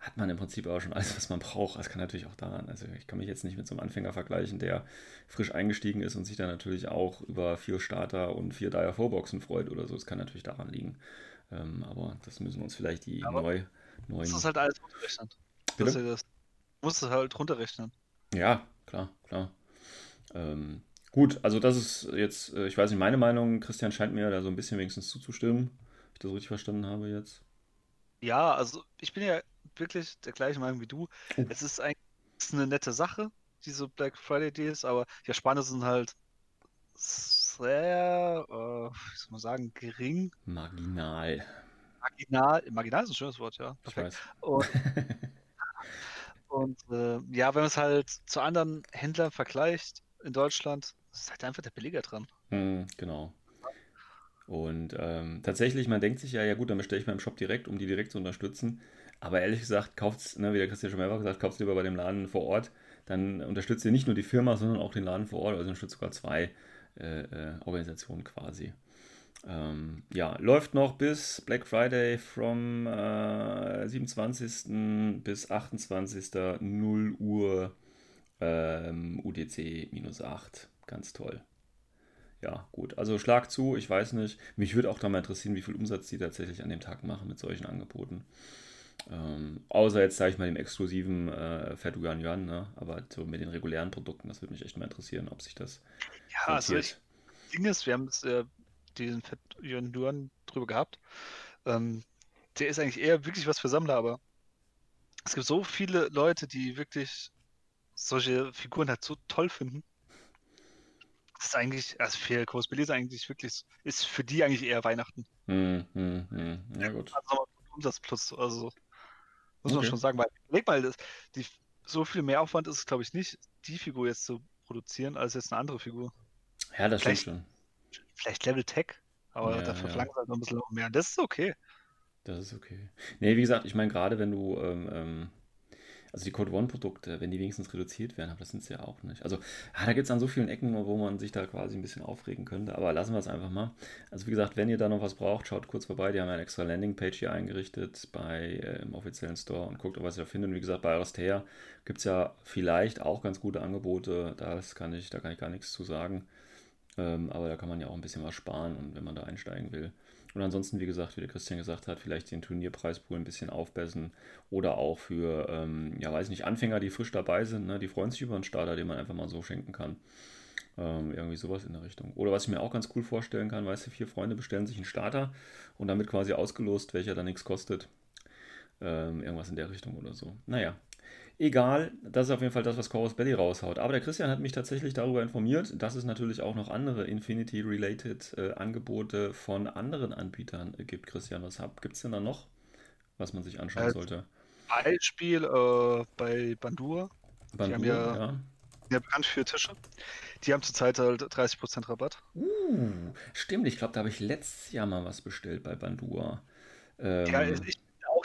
hat man im Prinzip auch schon alles, was man braucht. Das kann natürlich auch daran, also ich kann mich jetzt nicht mit so einem Anfänger vergleichen, der frisch eingestiegen ist und sich dann natürlich auch über vier Starter und vier Dire Vorboxen freut oder so. Das kann natürlich daran liegen. Ähm, aber das müssen uns vielleicht die aber neu, neuen. Du musst halt alles runterrechnen. Das, das musst du halt runterrechnen. Ja, klar, klar. Ähm, gut, also das ist jetzt, äh, ich weiß nicht, meine Meinung, Christian scheint mir da so ein bisschen wenigstens zuzustimmen, wenn ich das richtig verstanden habe jetzt. Ja, also ich bin ja wirklich der gleichen Meinung wie du. Es ist eigentlich eine nette Sache, diese Black Friday Deals, aber die Ersparnisse sind halt sehr, äh, wie soll man sagen, gering. Marginal. Marginal, marginal ist ein schönes Wort, ja. Perfekt. Und, Und äh, ja, wenn man es halt zu anderen Händlern vergleicht in Deutschland, ist halt einfach der Billiger dran. Hm, genau. Und ähm, tatsächlich, man denkt sich ja, ja gut, dann bestelle ich mal im Shop direkt, um die direkt zu unterstützen. Aber ehrlich gesagt, kauft's, ne, wie der Christian schon mehrfach gesagt, kauft lieber bei dem Laden vor Ort. Dann unterstützt ihr nicht nur die Firma, sondern auch den Laden vor Ort. Also unterstützt sogar zwei äh, äh, Organisationen quasi. Ähm, ja, läuft noch bis Black Friday vom äh, 27. bis 28. 0 Uhr ähm, UDC minus 8. Ganz toll. Ja, gut. Also schlag zu, ich weiß nicht. Mich würde auch da mal interessieren, wie viel Umsatz die tatsächlich an dem Tag machen mit solchen Angeboten. Ähm, außer jetzt, sage ich mal, dem exklusiven äh, Fat Yuan Yuan, ne? aber so mit den regulären Produkten, das würde mich echt mal interessieren, ob sich das. Ja, also ich, Ding ist, wir haben es äh, diesen Fett Jörn Duran drüber gehabt. Ähm, der ist eigentlich eher wirklich was für Sammler, aber es gibt so viele Leute, die wirklich solche Figuren halt so toll finden. Das ist eigentlich, also für Cosplay ist eigentlich wirklich, ist für die eigentlich eher Weihnachten. Hm, hm, hm. Ja, gut. Also Umsatz plus, also muss okay. man schon sagen, weil, leg mal, das, die, so viel mehr Aufwand ist es, glaube ich, nicht, die Figur jetzt zu produzieren, als jetzt eine andere Figur. Ja, das stimmt schon vielleicht Level Tech, aber ja, dafür ja. verlangt halt noch ein bisschen mehr. Das ist okay. Das ist okay. Nee, wie gesagt, ich meine, gerade wenn du, ähm, ähm also die Code One-Produkte, wenn die wenigstens reduziert werden, aber das sind sie ja auch nicht. Also, ja, da gibt es dann so vielen Ecken, wo man sich da quasi ein bisschen aufregen könnte, aber lassen wir es einfach mal. Also, wie gesagt, wenn ihr da noch was braucht, schaut kurz vorbei. Die haben eine extra Landingpage hier eingerichtet bei, äh, im offiziellen Store und guckt, was ihr da findet. Und wie gesagt, bei Aristea gibt es ja vielleicht auch ganz gute Angebote. Das kann ich, da kann ich gar nichts zu sagen. Ähm, aber da kann man ja auch ein bisschen was sparen und wenn man da einsteigen will. Und ansonsten, wie gesagt, wie der Christian gesagt hat, vielleicht den Turnierpreispool ein bisschen aufbessern oder auch für, ähm, ja, weiß nicht, Anfänger, die frisch dabei sind, ne, die freuen sich über einen Starter, den man einfach mal so schenken kann. Ähm, irgendwie sowas in der Richtung. Oder was ich mir auch ganz cool vorstellen kann, weißt du, vier Freunde bestellen sich einen Starter und damit quasi ausgelost, welcher dann nichts kostet. Ähm, irgendwas in der Richtung oder so. Naja, Egal, das ist auf jeden Fall das, was Chorus Belly raushaut. Aber der Christian hat mich tatsächlich darüber informiert, dass es natürlich auch noch andere Infinity-related äh, Angebote von anderen Anbietern äh, gibt. Christian, was gibt es denn da noch, was man sich anschauen äh, sollte? Beispiel äh, bei Bandur. Bandur, die haben ja, ja. ja bekannt für Tische. Die haben zurzeit halt 30% Rabatt. Uh, stimmt, ich glaube, da habe ich letztes Jahr mal was bestellt bei Bandur. Ähm, ja, ich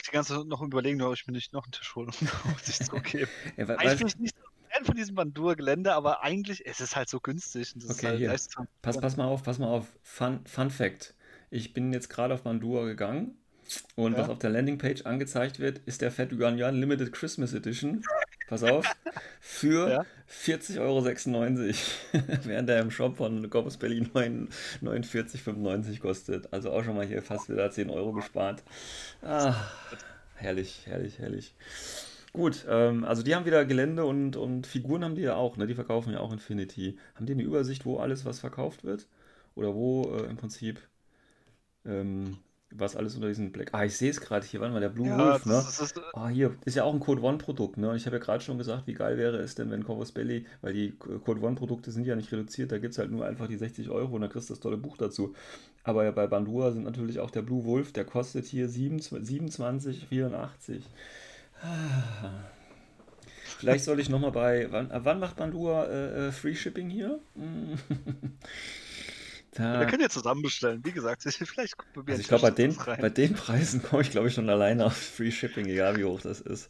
die ganze Zeit noch überlegen, ob ich mir nicht noch einen Tisch hole, um sich zu geben. ja, eigentlich bin ich nicht so Fan von diesem Bandur-Gelände, aber eigentlich ist es halt so günstig. okay, halt. Pass, pass mal auf, pass mal auf. Fun, Fun Fact. Ich bin jetzt gerade auf Bandur gegangen und ja. was auf der Landingpage angezeigt wird, ist der Fat Yuan Yuan Limited Christmas Edition. Pass auf. Für ja. 40,96 Euro. während der im Shop von Corpus Berlin 49,95 kostet. Also auch schon mal hier fast wieder 10 Euro gespart. Ah, herrlich, herrlich, herrlich. Gut, ähm, also die haben wieder Gelände und, und Figuren haben die ja auch, ne? Die verkaufen ja auch Infinity. Haben die eine Übersicht, wo alles was verkauft wird? Oder wo äh, im Prinzip ähm, was alles unter diesen Black. Ah, ich sehe es gerade hier, warte mal, der Blue ja, Wolf, ne? Das ist, ah, hier, ist ja auch ein Code One-Produkt, ne? Und ich habe ja gerade schon gesagt, wie geil wäre es denn, wenn Corvus Belly, weil die Code One-Produkte sind ja nicht reduziert, da gibt es halt nur einfach die 60 Euro und da kriegst du das tolle Buch dazu. Aber ja, bei Bandura sind natürlich auch der Blue Wolf, der kostet hier 27,84. Ah. Vielleicht soll ich nochmal bei. Wann, wann macht Bandura äh, äh Free Shipping hier? Da, wir können ja zusammen bestellen. Wie gesagt, vielleicht gucken wir also Ich glaube, bei den, bei den Preisen komme ich, glaube ich, schon alleine auf Free Shipping, egal wie hoch das ist.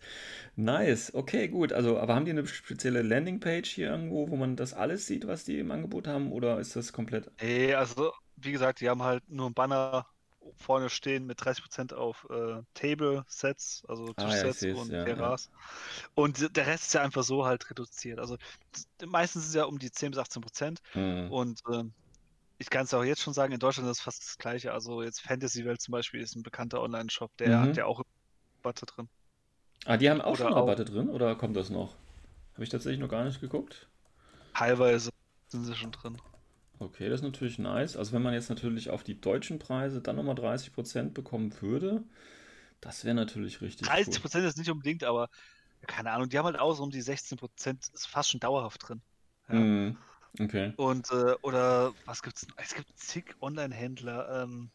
Nice, okay, gut. Also, aber haben die eine spezielle Landingpage hier irgendwo, wo man das alles sieht, was die im Angebot haben, oder ist das komplett? Nee, also, wie gesagt, die haben halt nur ein Banner vorne stehen mit 30% auf äh, Table-Sets, also Tischsets ah, ja, und ja, Terras. Ja. Und der Rest ist ja einfach so halt reduziert. Also meistens ist es ja um die 10 bis 18%. Mhm. Und äh, ich kann es auch jetzt schon sagen, in Deutschland ist es fast das gleiche. Also jetzt Fantasy Welt zum Beispiel ist ein bekannter Online-Shop, der mhm. hat ja auch Rabatte drin. Ah, die haben auch oder schon Rabatte auch, drin oder kommt das noch? Habe ich tatsächlich noch gar nicht geguckt. Teilweise sind sie schon drin. Okay, das ist natürlich nice. Also wenn man jetzt natürlich auf die deutschen Preise dann nochmal 30% bekommen würde, das wäre natürlich richtig 30% cool. ist nicht unbedingt, aber keine Ahnung, die haben halt auch so um die 16%, ist fast schon dauerhaft drin. Ja. Mm. Okay. Und, äh, oder was gibt's? Es gibt zig Online-Händler, ähm,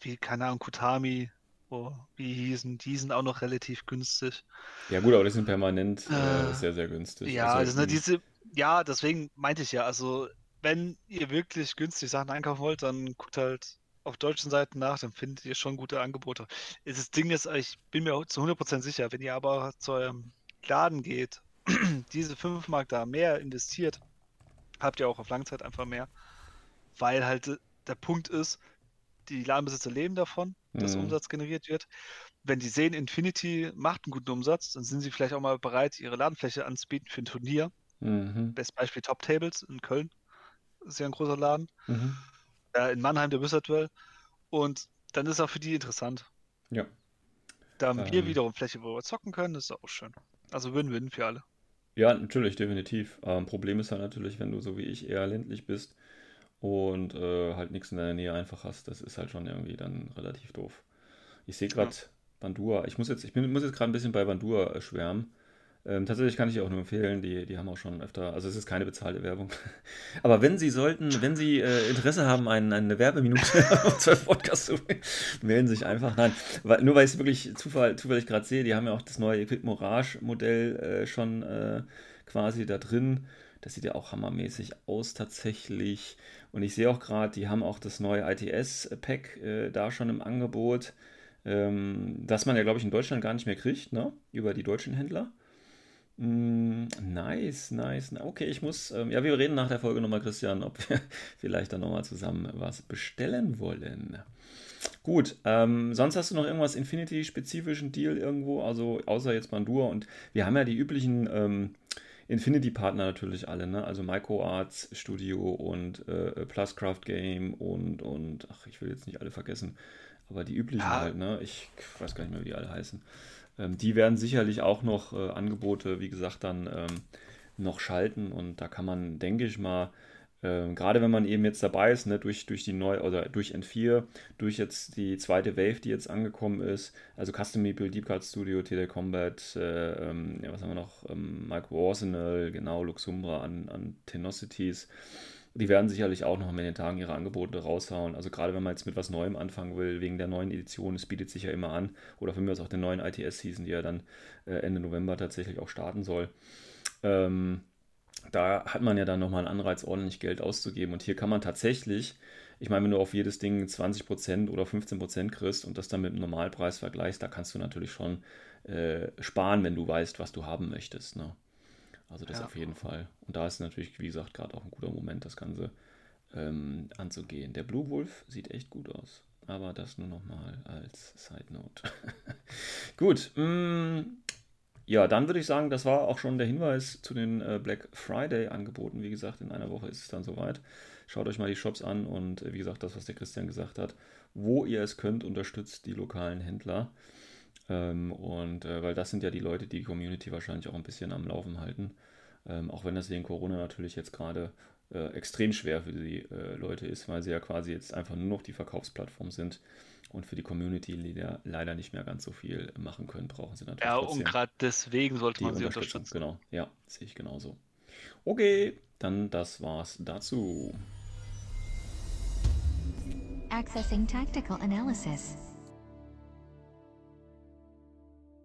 wie, keine Ahnung, Kutami, oh, wie hießen, die sind auch noch relativ günstig. Ja, gut, aber die sind permanent äh, Äh, sehr, sehr günstig. Ja, Also, das sind halt diese, ja, deswegen meinte ich ja, also wenn ihr wirklich günstig Sachen einkaufen wollt, dann guckt halt auf deutschen Seiten nach, dann findet ihr schon gute Angebote. Das Ding ist, ich bin mir zu 100% sicher, wenn ihr aber zu eurem Laden geht, diese 5 Mark da mehr investiert, habt ihr auch auf Langzeit einfach mehr, weil halt äh, der Punkt ist, die Ladenbesitzer leben davon, dass Mhm. Umsatz generiert wird. Wenn die sehen, Infinity macht einen guten Umsatz, dann sind sie vielleicht auch mal bereit, ihre Ladenfläche anzubieten für ein Turnier. Mhm. Best Beispiel Top Tables in Köln. Ist ja ein großer Laden. Mhm. Äh, in Mannheim der Wizard Well. Und dann ist auch für die interessant. Ja. Da haben wir Ähm. wiederum Fläche, wo wir zocken können, das ist auch schön. Also Win-Win für alle. Ja, natürlich, definitiv. Ähm, Problem ist halt natürlich, wenn du so wie ich eher ländlich bist und äh, halt nichts in deiner Nähe einfach hast, das ist halt schon irgendwie dann relativ doof. Ich sehe gerade Bandura. Ich muss jetzt, ich bin, muss jetzt gerade ein bisschen bei Bandura äh, schwärmen. Ähm, tatsächlich kann ich auch nur empfehlen, die, die haben auch schon öfter, also es ist keine bezahlte Werbung. Aber wenn Sie sollten, wenn Sie äh, Interesse haben, ein, eine Werbeminute auf 12 Podcast zu melden Sie sich einfach. Nein, weil, nur weil ich es wirklich zufall, zufällig gerade sehe, die haben ja auch das neue Equip Mirage Modell äh, schon äh, quasi da drin. Das sieht ja auch hammermäßig aus tatsächlich. Und ich sehe auch gerade, die haben auch das neue ITS-Pack äh, da schon im Angebot, ähm, das man ja, glaube ich, in Deutschland gar nicht mehr kriegt, ne? Über die deutschen Händler. Mm, nice, nice. Okay, ich muss, ähm, ja, wir reden nach der Folge nochmal, Christian, ob wir vielleicht dann nochmal zusammen was bestellen wollen. Gut, ähm, sonst hast du noch irgendwas Infinity-spezifischen Deal irgendwo, also außer jetzt Bandura und wir haben ja die üblichen ähm, Infinity-Partner natürlich alle, ne? Also MicroArts Studio und äh, Pluscraft Game und, und, ach, ich will jetzt nicht alle vergessen, aber die üblichen Ja. halt, ne? Ich weiß gar nicht mehr, wie die alle heißen. Ähm, die werden sicherlich auch noch äh, Angebote, wie gesagt, dann ähm, noch schalten. Und da kann man, denke ich mal, ähm, gerade wenn man eben jetzt dabei ist, ne, durch, durch die neu oder durch N4, durch jetzt die zweite Wave, die jetzt angekommen ist, also Custom Meeple, Deep Card Studio, TD Combat, äh, ähm, ja, was haben wir noch, ähm, Micro Arsenal, genau, Luxumbra an, an Tenocities. Die werden sicherlich auch noch in den Tagen ihre Angebote raushauen. Also gerade wenn man jetzt mit was Neuem anfangen will, wegen der neuen Edition, es bietet sich ja immer an, oder für mich aus auch den neuen ITS-Season, die ja dann äh, Ende November tatsächlich auch starten soll. Ähm, da hat man ja dann nochmal einen Anreiz, ordentlich Geld auszugeben. Und hier kann man tatsächlich, ich meine, wenn du auf jedes Ding 20% oder 15% kriegst und das dann mit dem Normalpreis vergleichst, da kannst du natürlich schon äh, sparen, wenn du weißt, was du haben möchtest. Ne? Also das Ja. auf jeden Fall. Und da ist natürlich, wie gesagt, gerade auch ein guter Moment, das Ganze ähm, anzugehen. Der Blue Wolf sieht echt gut aus. Aber das nur nochmal als Side Note. gut. mm, ja, dann würde ich sagen, das war auch schon der Hinweis zu den äh, Black Friday-Angeboten. Wie gesagt, in einer Woche ist es dann soweit. Schaut euch mal die Shops an und äh, wie gesagt, das, was der Christian gesagt hat, wo ihr es könnt, unterstützt die lokalen Händler. Ähm, und äh, weil das sind ja die Leute, die die Community wahrscheinlich auch ein bisschen am Laufen halten. Ähm, auch wenn das wegen Corona natürlich jetzt gerade äh, extrem schwer für die äh, Leute ist, weil sie ja quasi jetzt einfach nur noch die Verkaufsplattform sind und für die Community leider, leider nicht mehr ganz so viel machen können, brauchen sie natürlich Ja, und gerade deswegen sollte die man sie unterstützen. Genau, ja, sehe ich genauso. Okay, dann das war's dazu. Accessing tactical analysis.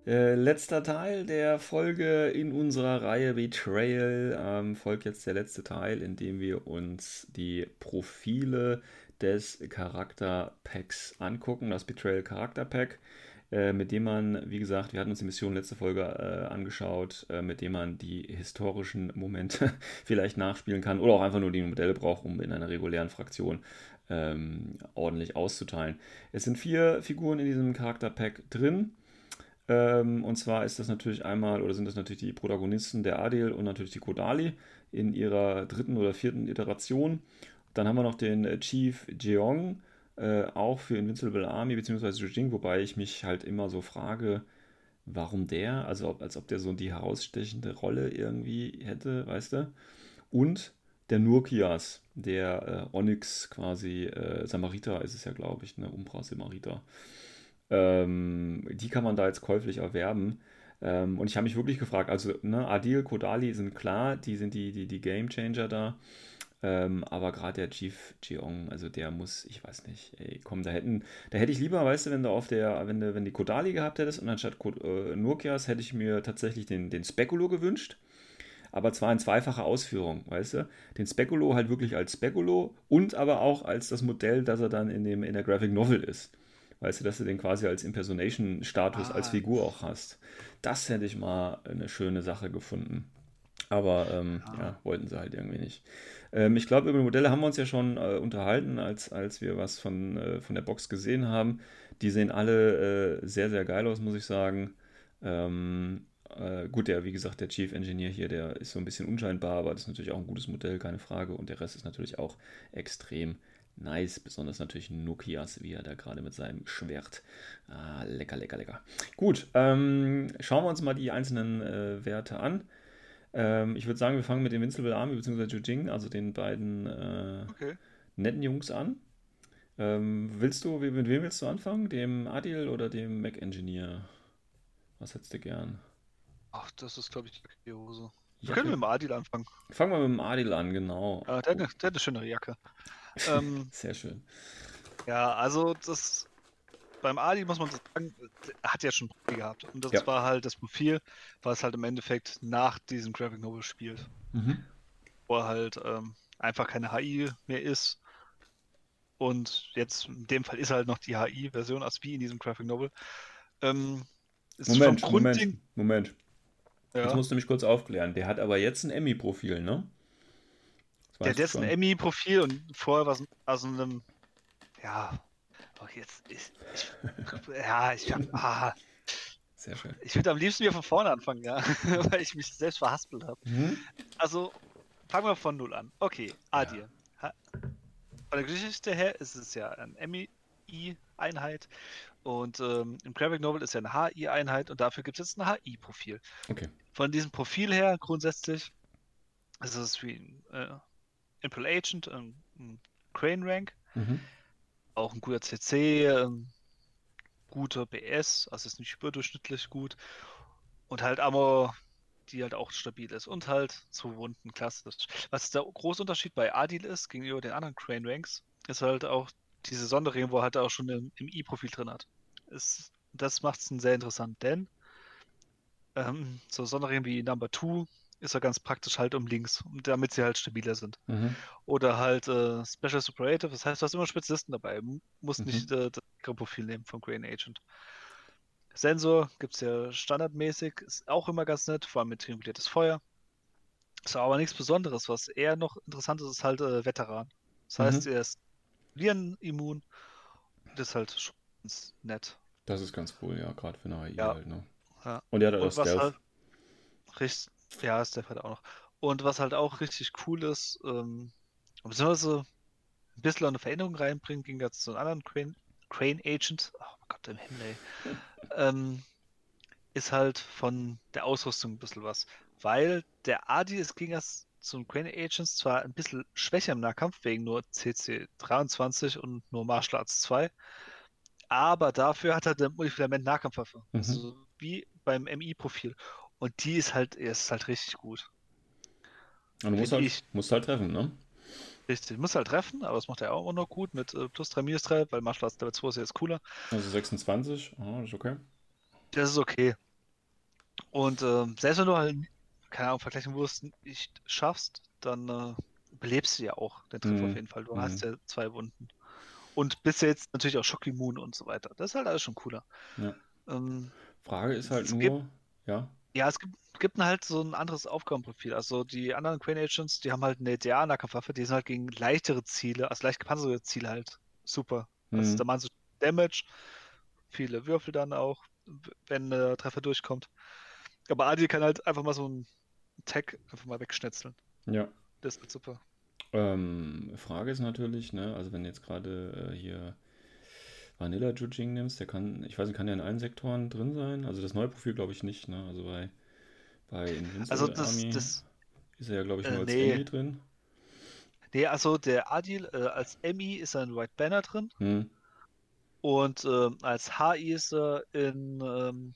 Äh, letzter Teil der Folge in unserer Reihe Betrayal ähm, folgt jetzt der letzte Teil, in dem wir uns die Profile des Charakterpacks angucken, das Betrayal Charakterpack, äh, mit dem man, wie gesagt, wir hatten uns die Mission letzte Folge äh, angeschaut, äh, mit dem man die historischen Momente vielleicht nachspielen kann oder auch einfach nur die Modelle braucht, um in einer regulären Fraktion ähm, ordentlich auszuteilen. Es sind vier Figuren in diesem Charakterpack drin. Ähm, und zwar ist das natürlich einmal, oder sind das natürlich die Protagonisten der Adil und natürlich die Kodali in ihrer dritten oder vierten Iteration. Dann haben wir noch den äh, Chief Jeong, äh, auch für Invincible Army bzw. Jujing, wobei ich mich halt immer so frage, warum der, also ob, als ob der so die herausstechende Rolle irgendwie hätte, weißt du? Und der Nurkias, der äh, Onyx quasi, äh, Samariter ist es ja, glaube ich, ne? Umbra Samariter. Ähm, die kann man da jetzt käuflich erwerben. Ähm, und ich habe mich wirklich gefragt, also ne, Adil, Kodali sind klar, die sind die, die, die Game Changer da. Ähm, aber gerade der Chief Jeong, also der muss, ich weiß nicht, ey, komm, da hätten, da hätte ich lieber, weißt du, wenn du auf der, wenn du, wenn die Kodali gehabt hättest und anstatt äh, Nokias hätte ich mir tatsächlich den, den Speculo gewünscht. Aber zwar in zweifacher Ausführung, weißt du? Den Speculo halt wirklich als Speculo und aber auch als das Modell, das er dann in, dem, in der Graphic Novel ist. Weißt du, dass du den quasi als Impersonation-Status Ah. als Figur auch hast. Das hätte ich mal eine schöne Sache gefunden. Aber ähm, Ja. ja, wollten sie halt irgendwie nicht. Ähm, ich glaube, über die Modelle haben wir uns ja schon äh, unterhalten, als, als wir was von, äh, von der Box gesehen haben. Die sehen alle äh, sehr, sehr geil aus, muss ich sagen. Ähm, äh, gut, der, wie gesagt, der Chief Engineer hier, der ist so ein bisschen unscheinbar, aber das ist natürlich auch ein gutes Modell, keine Frage. Und der Rest ist natürlich auch extrem nice, besonders natürlich Nokias, wie er da gerade mit seinem Schwert. Ah, lecker, lecker, lecker. Gut, ähm, schauen wir uns mal die einzelnen äh, Werte an. Ähm, ich würde sagen, wir fangen mit dem Invincible Army bzw. Jujing, also den beiden äh, Okay. netten Jungs an. Ähm, willst du, mit wem willst du anfangen? Dem Adil oder dem Mac Engineer? Was hättest du gern? Ach, das ist, glaube ich, die Hose. Wir Jacke? können mit dem Adil anfangen. Fangen wir mit dem Adil an, genau. Ah, der, hat eine- der hat eine schönere Jacke. Ähm, Sehr schön. ja, also das beim Adil muss man sagen, er hat ja schon ein Profil gehabt. Und das Ja. war halt das Profil, was halt im Endeffekt nach diesem Graphic Novel spielt. Mhm. Wo er halt ähm, einfach keine HI mehr ist. Und jetzt in dem Fall ist halt noch die HI-Version, als wie in diesem Graphic Novel. Ähm, ist Moment, Moment, Grundding. Moment. Ja. Das musst du mich kurz aufklären. Der hat aber jetzt ein Emmy-Profil, ne? Der hat jetzt ein. Emmy-Profil und vorher war es aus einem. Ja. Okay, jetzt. Ich, ich, ja, ich hab. Ah, Sehr schön. ich würde am liebsten wieder von vorne anfangen, ja. Weil ich mich selbst verhaspelt habe. Mhm. Also, fangen wir von null an. Okay, Adir. Ha- Von der Geschichte her ist es ja ein MI-Einheit und ähm, im Graphic Novel ist ja eine HI-Einheit und dafür gibt es jetzt ein HI-Profil. Okay. Von diesem Profil her grundsätzlich ist es wie ein äh, Impel Agent, ein, ein Crane Rank, Mhm. auch ein guter CC, ähm, guter BS, also ist nicht überdurchschnittlich gut und halt Armor, die halt auch stabil ist und halt zu Wunden klassisch. Was der große Unterschied bei Adil ist gegenüber den anderen Crane Ranks, ist halt auch diese Sonderregelung, wo er halt auch schon im, im I-Profil drin hat. Ist, das macht es sehr interessant, denn ähm, so Sonderregeln wie Number 2 ist ja ganz praktisch halt um links, damit sie halt stabiler sind. Mhm. Oder halt äh, Special Superative, das heißt, du hast immer Spezialisten dabei, mu- musst Mhm. nicht äh, das Profil nehmen vom Grain Agent. Sensor gibt es ja standardmäßig, ist auch immer ganz nett, vor allem mit trianguliertes Feuer. Ist aber nichts Besonderes, was eher noch interessant ist, ist halt äh, Veteran. Das heißt, Mhm. er ist Viren immun. Das ist halt schon ganz nett. Das ist ganz cool, ja, gerade für eine AI Ja. halt, ne? Ja. Und der hat auch Stealth. halt richtig, ja, Steph hat auch noch. Und was halt auch richtig cool ist, ähm, beziehungsweise ein bisschen eine Veränderung reinbringen, ging jetzt zu einem anderen Crane, Crane Agent, oh mein Gott im Himmel, ey, ähm, ist halt von der Ausrüstung ein bisschen was. Weil der Adi, es ging erst zum Crane Agents zwar ein bisschen schwächer im Nahkampf, wegen nur CC 23 und nur Martial Arts 2, aber dafür hat er eine Multifilament Nahkampfwaffe. Mhm. Also wie beim MI-Profil. Und die ist halt, ist halt richtig gut. Und du musst find halt, musst halt treffen, ne? Richtig, muss halt treffen, aber das macht er auch noch gut mit äh, plus 3, minus 3, weil Martial Arts Level 2 ist ja jetzt cooler. Also 26, ah, das ist okay. Das ist okay. Und ähm, selbst wenn du halt, keine Ahnung, vergleichen wirst, nicht schaffst, dann äh, belebst du ja auch den Treffer Mhm. auf jeden Fall. Du Mhm. hast ja zwei Wunden. Und bist ja jetzt natürlich auch Shock Immun und so weiter. Das ist halt alles schon cooler. Ja. Ähm, Frage ist halt nur, gibt- ja, Ja, es gibt, gibt halt so ein anderes Aufgabenprofil. Also die anderen Crane Agents, die haben halt eine DA-Nahkampfwaffe, die sind halt gegen leichtere Ziele, also leicht gepanzerte Ziele halt super. Also Mhm. da machen sie Damage, viele Würfel dann auch, wenn der Treffer durchkommt. Aber Adi kann halt einfach mal so einen Tag einfach mal wegschnetzeln. ja. Das ist halt super. Ähm, Frage ist natürlich, ne, also wenn jetzt gerade äh, hier Vanilla Jujing nimmst, der kann, ich weiß nicht, kann der in allen Sektoren drin sein? Also das neue Profil glaube ich nicht, ne? Also bei, bei Invincible Also das, Army das, ist er ja, glaube ich, äh, nur als nee. Enemy drin. nee, also der Adil äh, als MI ist er in White Banner drin Hm. und ähm, als HI ist er in, ähm,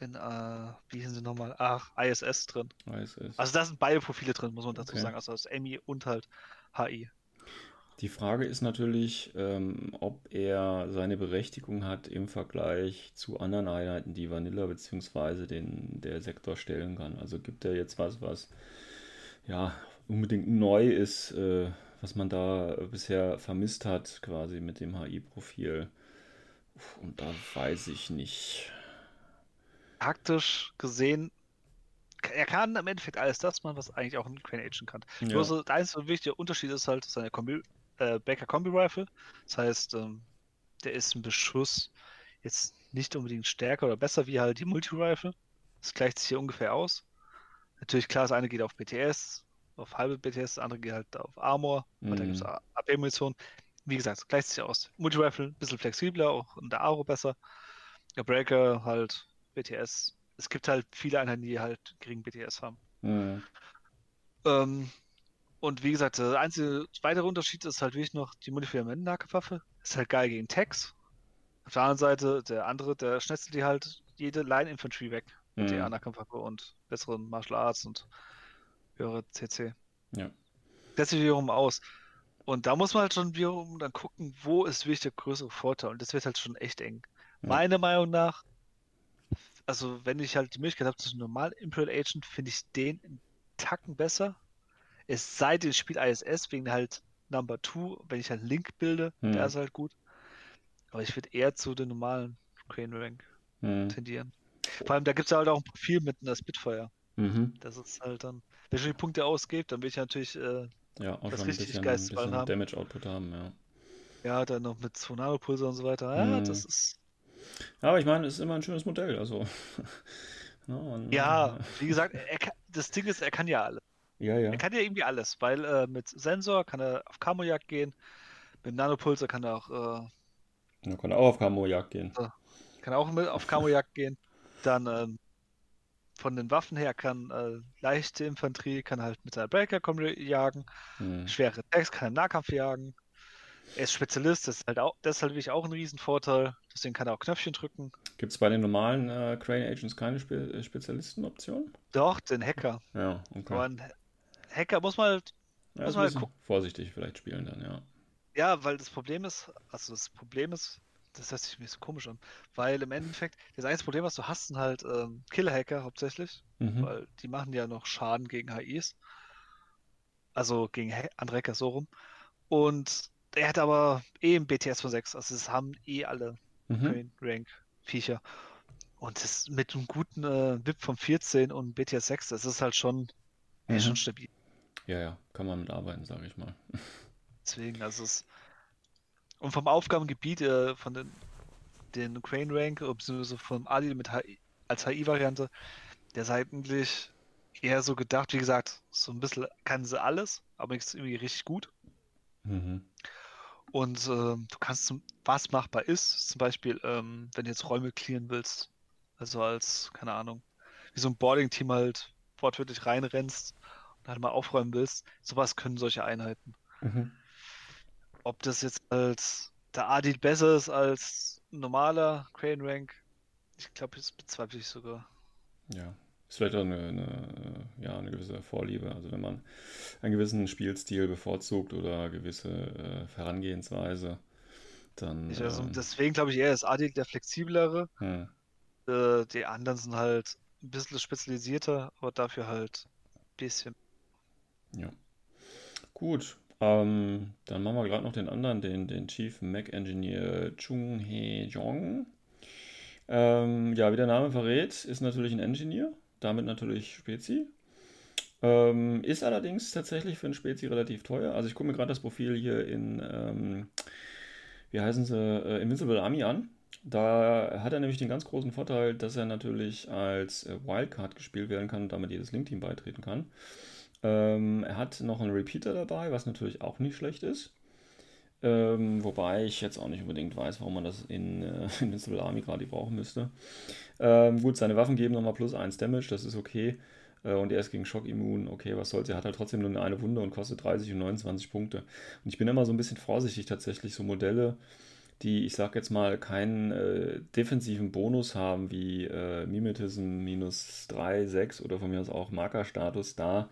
in, äh, wie hießen sie nochmal? Ach, ISS drin. ISS. Also da sind beide Profile drin, muss man dazu Okay. sagen. Also das Amy und halt HI. Die Frage ist natürlich, ähm, ob er seine Berechtigung hat im Vergleich zu anderen Einheiten, die Vanilla bzw. den der Sektor stellen kann. Also gibt er jetzt was, was ja unbedingt neu ist, äh, was man da bisher vermisst hat, quasi mit dem HI-Profil. Und da weiß ich nicht. Taktisch gesehen, er kann im Endeffekt alles das machen, was eigentlich auch ein Crane Agent kann. Ja. Nur so, der einzige wichtige Unterschied ist halt seine Kombi, äh, Baker Kombi Rifle. Das heißt, ähm, der ist im Beschuss jetzt nicht unbedingt stärker oder besser wie halt die Multi Rifle. Das gleicht sich hier ungefähr aus. Natürlich, klar, das eine geht auf BTS, auf halbe BTS, das andere geht halt auf Armor, weil da gibt es Mhm. AP-Munition. Wie gesagt, es gleicht sich aus. Multi Rifle ein bisschen flexibler, auch in der Aro besser. Der Breaker halt BTS. Es gibt halt viele Einheiten, die halt geringen BTS haben. Mhm. Ähm, und wie gesagt, der einzige weitere Unterschied ist halt wirklich noch die modifizierte Nahkampfwaffe. Ist halt geil gegen Tags. Auf der anderen Seite, der andere, der schnetzelt die halt jede Line Infantry weg mit der Mhm. Nahkampfwaffe und besseren Martial Arts und höhere CC. Ja. Das sieht wiederum aus. Und da muss man halt schon wiederum dann gucken, wo ist wirklich der größere Vorteil. Und das wird halt schon echt eng. Ja. Meiner Meinung nach, also wenn ich halt die Möglichkeit habe zwischen normal Imperial Agent, finde ich den einen Tacken besser. Es sei denn, ich spiele ISS wegen halt Number 2, wenn ich halt Link bilde, Hm. der ist halt gut. Aber ich würde eher zu den normalen Crane Rank Mhm. tendieren. Vor allem, da gibt es halt auch ein Profil mit einer Spitfire. Mhm. Das ist halt dann, wenn ich die Punkte ausgebe, dann will ich natürlich äh, Ja, auch Das schon richtig Geistesballen haben. Damage-Output haben, ja. Ja, dann noch mit Sonaro-Pulse und so weiter. Ja, Mhm. das ist. Aber ich meine, es ist immer ein schönes Modell, also. Ja, und, Ja, wie gesagt, kann, das Ding ist, er kann ja alles. Ja, ja. Er kann ja irgendwie alles, weil äh, mit Sensor kann er auf Kamojagd gehen, mit Nanopulse kann er auch, äh, Man kann auch auf Camo-Jagd gehen. kann er auch mit auf Kamojagd gehen. Dann ähm, von den Waffen her kann äh, leichte Infanterie, kann halt mit seiner Breaker Combi jagen, Hm. schwere Decks kann er im Nahkampf jagen. Er ist Spezialist, das ist halt auch, das ist halt wirklich auch ein Riesenvorteil. Deswegen kann er auch Knöpfchen drücken. Gibt es bei den normalen äh, Crane Agents keine Spe äh, Spezialistenoption? Doch, den Hacker. Ja, okay. Aber ein Hacker muss man halt Ja, muss ist man halt gucken. vorsichtig vielleicht spielen dann, ja. Ja, weil das Problem ist, also das Problem ist, das hört sich mir so komisch an, weil im Endeffekt, das einzige Problem, was du hast, sind halt ähm, Killer-Hacker hauptsächlich, Mhm. weil die machen ja noch Schaden gegen HIs. Also gegen andere Hacker so rum. Und er hat aber eh ein BTS von 6, also das haben eh alle Mhm. Crane Rank Viecher. Und das mit einem guten äh, VIP von 14 und BTS 6, das ist halt schon, Mhm. schon stabil. Ja, ja, kann man mitarbeiten, sage ich mal. Deswegen, also es. Und vom Aufgabengebiet äh, von den, den Crane Rank, äh, beziehungsweise vom Adil mit HI, als HI-Variante, der ist eigentlich eher so gedacht, wie gesagt, so ein bisschen kann sie alles, aber ist irgendwie richtig gut. Mhm. Und ähm, du kannst, zum, was machbar ist, zum Beispiel, ähm, wenn du jetzt Räume clearen willst, also als, keine Ahnung, wie so ein Boarding-Team halt wortwörtlich reinrennst halt mal aufräumen willst, sowas können solche Einheiten. Mhm. Ob das jetzt als der Adil besser ist als normaler Crane Rank, ich glaube, das bezweifle ich sogar. Ja, ist vielleicht auch eine, eine, ja, eine gewisse Vorliebe. Also wenn man einen gewissen Spielstil bevorzugt oder gewisse äh, Herangehensweise, dann Ich, also ähm, deswegen glaube ich eher ist Adil der flexiblere. hm, Äh, die anderen sind halt ein bisschen spezialisierter, aber dafür halt ein bisschen. Ja. Gut, ähm, dann machen wir gerade noch den anderen, den, den Chief Mac Engineer Chung Hee-jong. Ähm, ja, wie der Name verrät, ist natürlich ein Engineer, damit natürlich Spezi. Ähm, ist allerdings tatsächlich für einen Spezi relativ teuer. Also ich gucke mir gerade das Profil hier in, ähm, wie heißen sie, äh, Invincible Army an. Da hat er nämlich den ganz großen Vorteil, dass er natürlich als äh, Wildcard gespielt werden kann und damit jedes Link-Team beitreten kann. Ähm, er hat noch einen Repeater dabei, was natürlich auch nicht schlecht ist. Ähm, wobei ich jetzt auch nicht unbedingt weiß, warum man das in äh, Invincible Army gerade brauchen müsste. Ähm, gut, seine Waffen geben nochmal plus 1 Damage, das ist okay. Äh, und er ist gegen Schock immun, okay, was soll's. Er hat halt trotzdem nur eine Wunde und kostet 30 und 29 Punkte. Und ich bin immer so ein bisschen vorsichtig tatsächlich, so Modelle, die, ich sag jetzt mal, keinen äh, defensiven Bonus haben, wie äh, Mimetism minus 3, 6 oder von mir aus auch Markerstatus, da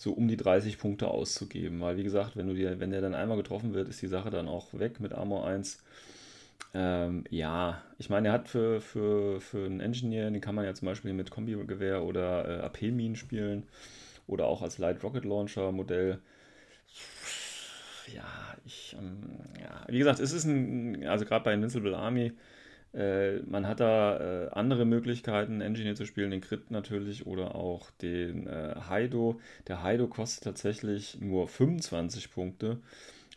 so um die 30 Punkte auszugeben. Weil, wie gesagt, wenn du dir, wenn der dann einmal getroffen wird, ist die Sache dann auch weg mit Armor 1. Ähm, ja, ich meine, er hat für, für, für einen Engineer, den kann man ja zum Beispiel mit Kombi-Gewehr oder äh, AP-Minen spielen oder auch als Light Rocket Launcher Modell. Ja, ich, ähm, ja, wie gesagt, es ist ein, also gerade bei Invincible Army, äh, man hat da äh, andere Möglichkeiten, Engineer zu spielen, den Crit natürlich oder auch den äh, Haido. Der Haido kostet tatsächlich nur 25 Punkte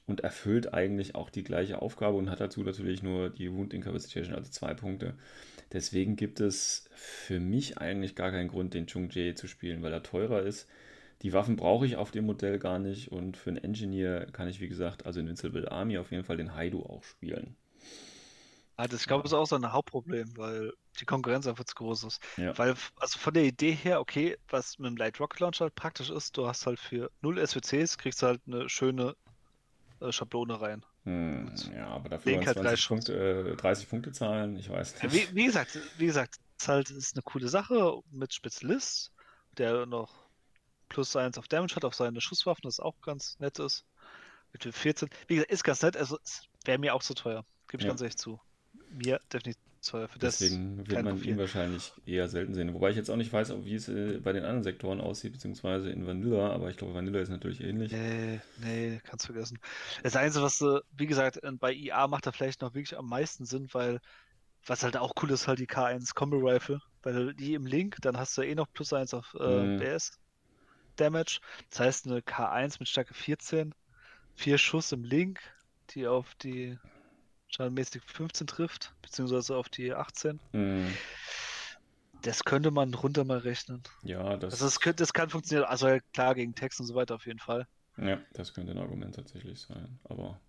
und erfüllt eigentlich auch die gleiche Aufgabe und hat dazu natürlich nur die Wound Incapacitation, also zwei Punkte. Deswegen gibt es für mich eigentlich gar keinen Grund, den Chung Jae zu spielen, weil er teurer ist. Die Waffen brauche ich auf dem Modell gar nicht und für einen Engineer kann ich, wie gesagt, also in Invincible Army auf jeden Fall den Haidu auch spielen. Das, ich glaube, das ist auch so ein Hauptproblem, weil die Konkurrenz einfach zu groß ist. Ja. Weil, also von der Idee her, okay, was mit dem Light Rocket Launcher halt praktisch ist, du hast halt für 0 SWCs, kriegst du halt eine schöne äh, Schablone rein. Hm, ja, aber dafür drei 20 Punkte, äh, 30 Punkte zahlen, ich weiß nicht. Wie, wie gesagt, wie gesagt, es ist halt ist eine coole Sache mit Spezialist, der noch plus 1 auf Damage hat auf seine Schusswaffen, das auch ganz nett ist. Mit dem 14. Wie gesagt, ist ganz nett, also es wäre mir auch zu teuer. Gebe ich Ja. ganz ehrlich zu. Mir definitiv zu das Deswegen wird man Profil. ihn wahrscheinlich eher selten sehen. Wobei ich jetzt auch nicht weiß, wie es äh, bei den anderen Sektoren aussieht, beziehungsweise in Vanilla, aber ich glaube, Vanilla ist natürlich ähnlich. Nee, nee, kannst vergessen. Das Einzige, was, äh, wie gesagt, bei IA macht da vielleicht noch wirklich am meisten Sinn, weil was halt auch cool ist, halt die K1 Combo Rifle, weil die im Link, dann hast du eh noch plus 1 auf äh, Mhm. BS Damage. Das heißt, eine K1 mit Stärke 14, vier Schuss im Link, die auf die schadenmäßig 15 trifft, beziehungsweise auf die 18. Hm, Das könnte man runter mal rechnen. ja, das, Also das, könnte, das kann funktionieren, also ja, klar gegen Text und so weiter auf jeden Fall. ja, das könnte ein Argument tatsächlich sein. Aber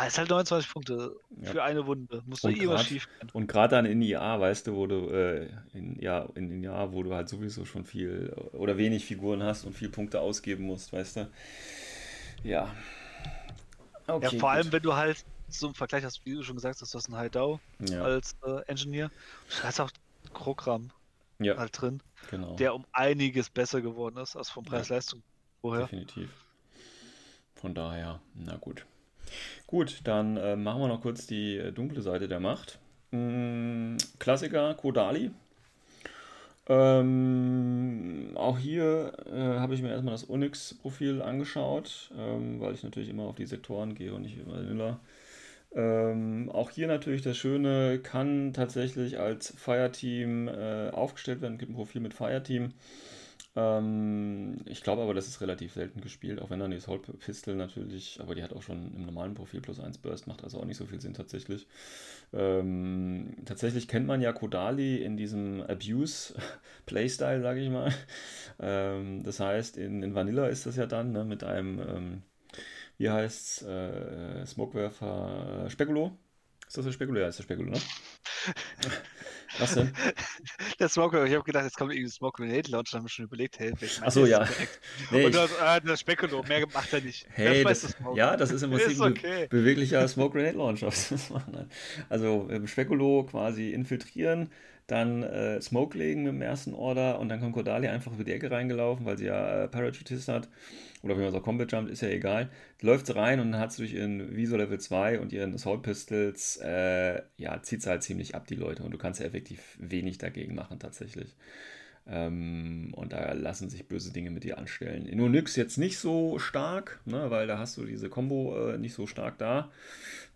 es ist halt 29 Punkte Ja. für eine Wunde. Muss doch Und eh was grad- schief gehen. Und gerade dann in IA, weißt du, wo du, äh, in, ja, in den Jahr, wo du halt sowieso schon viel oder wenig Figuren hast und viel Punkte ausgeben musst, weißt du. Ja. Ja, Okay, vor allem, gut. wenn du halt so einen Vergleich hast, wie du schon gesagt hast, du hast einen Hideout Ja, als äh, Engineer. Da ist auch Krogram ja, halt drin, genau. der um einiges besser geworden ist als vom Ja. Preis-Leistung vorher. Definitiv. Von daher, na gut. Gut, dann äh, machen wir noch kurz die äh, dunkle Seite der Macht. Mm, Klassiker, Kodali. Ähm, auch hier äh, habe ich mir erstmal das Onyx-Profil angeschaut, ähm, weil ich natürlich immer auf die Sektoren gehe und nicht immer Vanilla. Ähm, auch hier natürlich das Schöne, kann tatsächlich als Fireteam äh, aufgestellt werden, gibt ein Profil mit Fireteam. Ähm, ich glaube aber, das ist relativ selten gespielt, auch wenn dann die Assault Pistol natürlich, aber die hat auch schon im normalen Profil plus 1 Burst, macht also auch nicht so viel Sinn tatsächlich. Ähm, tatsächlich kennt man ja Kodali in diesem Abuse-Playstyle, sage ich mal. Ähm, das heißt, in, in Vanilla ist das ja dann ne, mit einem, ähm, wie heißt's, äh, Smokewerfer äh, Spekulo. Ist das der Spekulo? Ja, ist der Spekulo, ne? Was denn? Der Smoker, ich habe gedacht, jetzt kommt irgendwie Smoke Grenade Launch, dann haben wir schon überlegt, hey, welchen Ach so, ja. Nee, Und ich- dann, ah, der Spekulo, mehr macht er nicht. Hey, das, Smoke. ja, das ist im Prinzip Ist ein okay. be beweglicher Smoke Grenade Launcher. das kann. Also ähm, Spekulo quasi infiltrieren, dann äh, Smoke legen mit dem ersten Order und dann kommt Cordalia einfach über die Ecke reingelaufen, weil sie ja äh, Parachutist hat. Oder wie man sagt, Combat Jump, ist ja egal. Läuft sie rein und dann hat sie durch ihren Visor Level 2 und ihren Assault Pistols, äh, ja, zieht sie halt ziemlich ab, die Leute. Und du kannst ja effektiv wenig dagegen machen, tatsächlich. Ähm, und da lassen sich böse Dinge mit dir anstellen. In Onyx jetzt nicht so stark, ne, weil da hast du diese Combo äh, nicht so stark da.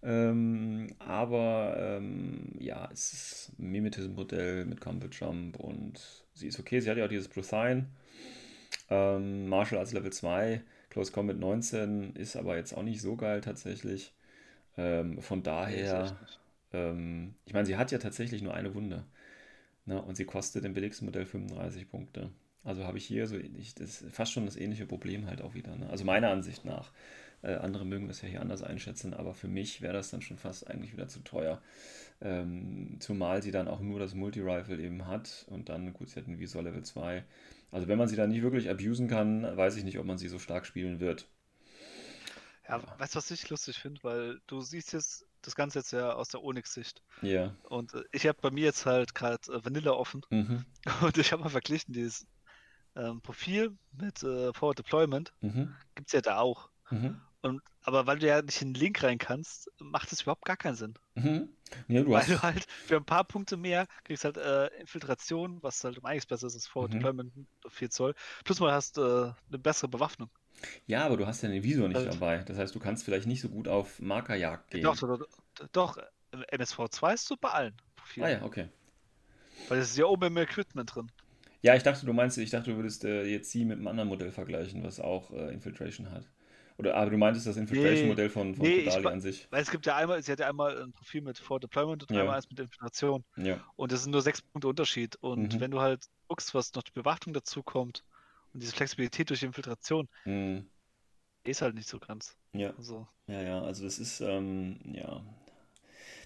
Ähm, aber ähm, ja, es ist ein Mimetism-Modell mit Combat Jump und sie ist okay. Sie hat ja auch dieses Prothine. Ähm, Marshall als Level 2, Close Combat 19 ist aber jetzt auch nicht so geil tatsächlich. Ähm, von daher, ähm, ich meine, sie hat ja tatsächlich nur eine Wunde. Ne? Und sie kostet im billigsten Modell 35 Punkte. Also habe ich hier so, ich, das fast schon das ähnliche Problem halt auch wieder. Ne? Also meiner Ansicht nach. Äh, andere mögen das ja hier anders einschätzen, aber für mich wäre das dann schon fast eigentlich wieder zu teuer. Ähm, zumal sie dann auch nur das Multi-Rifle eben hat und dann, gut, sie hat ein Visor Level 2. Also wenn man sie dann nicht wirklich abusen kann, weiß ich nicht, ob man sie so stark spielen wird. Ja, weißt du, was ich lustig finde? Weil du siehst jetzt das Ganze jetzt ja aus der Onyx-Sicht. Ja. Und äh, ich habe bei mir jetzt halt gerade äh, Vanilla offen Mhm. und ich habe mal verglichen, dieses ähm, Profil mit äh, Forward Deployment Mhm. gibt es ja da auch. Mhm. Und, aber weil du ja nicht in den Link rein kannst, macht es überhaupt gar keinen Sinn. Mhm. Ja, du Weil hast. du halt für ein paar Punkte mehr kriegst halt äh, Infiltration, was halt um einiges besser ist als Forward Mhm. Deployment auf 4 Zoll. Plus mal hast äh, eine bessere Bewaffnung. Ja, aber du hast ja den Visor nicht Halt. dabei. Das heißt, du kannst vielleicht nicht so gut auf Markerjagd gehen. Doch, doch, doch, äh, MSV2 ist so bei allen Profilen. Ah ja, okay. Weil es ist ja oben im Equipment drin. Ja, ich dachte, du meinst, ich dachte, du würdest äh, jetzt sie mit einem anderen Modell vergleichen, was auch äh, Infiltration hat. Oder aber du meintest das Infiltration-Modell von, von nee, Kodali an sich. Weil es gibt ja einmal, sie hat ja einmal ein Profil mit Forward Deployment und Ja. einmal eins mit Infiltration. Ja. Und das sind nur sechs Punkte Unterschied. Und Mhm. wenn du halt guckst, was noch die Bewaffnung dazu kommt und diese Flexibilität durch die Infiltration, Mhm. ist halt nicht so ganz. Ja. Also, Ja, ja, also das ist, ähm, ja.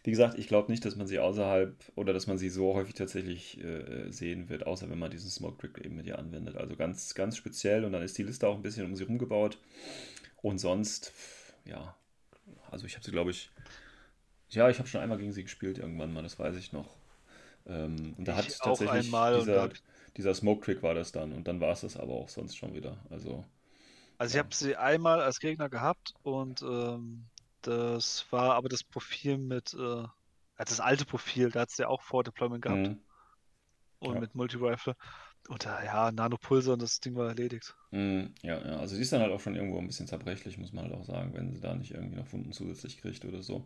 Wie gesagt, ich glaube nicht, dass man sie außerhalb oder dass man sie so häufig tatsächlich äh, sehen wird, außer wenn man diesen Smoke Trick eben mit ihr anwendet. Also ganz, ganz speziell und dann ist die Liste auch ein bisschen um sie rumgebaut. Und sonst, ja, also ich habe sie, glaube ich, ja, ich habe schon einmal gegen sie gespielt irgendwann mal, das weiß ich noch. Ähm, und da Ich hat tatsächlich dieser, dieser Smoke Trick war das dann und dann war es das aber auch sonst schon wieder. Also, also ich Ja. habe sie einmal als Gegner gehabt und ähm, das war aber das Profil mit, äh, also das alte Profil, da hat sie ja auch Forward Deployment gehabt mh, und ja. mit Multi-Rifle. Und äh, ja, Nanopulsar und das Ding war erledigt. Mm, Ja, ja, also sie ist dann halt auch schon irgendwo ein bisschen zerbrechlich, muss man halt auch sagen, wenn sie da nicht irgendwie noch Wunden zusätzlich kriegt oder so.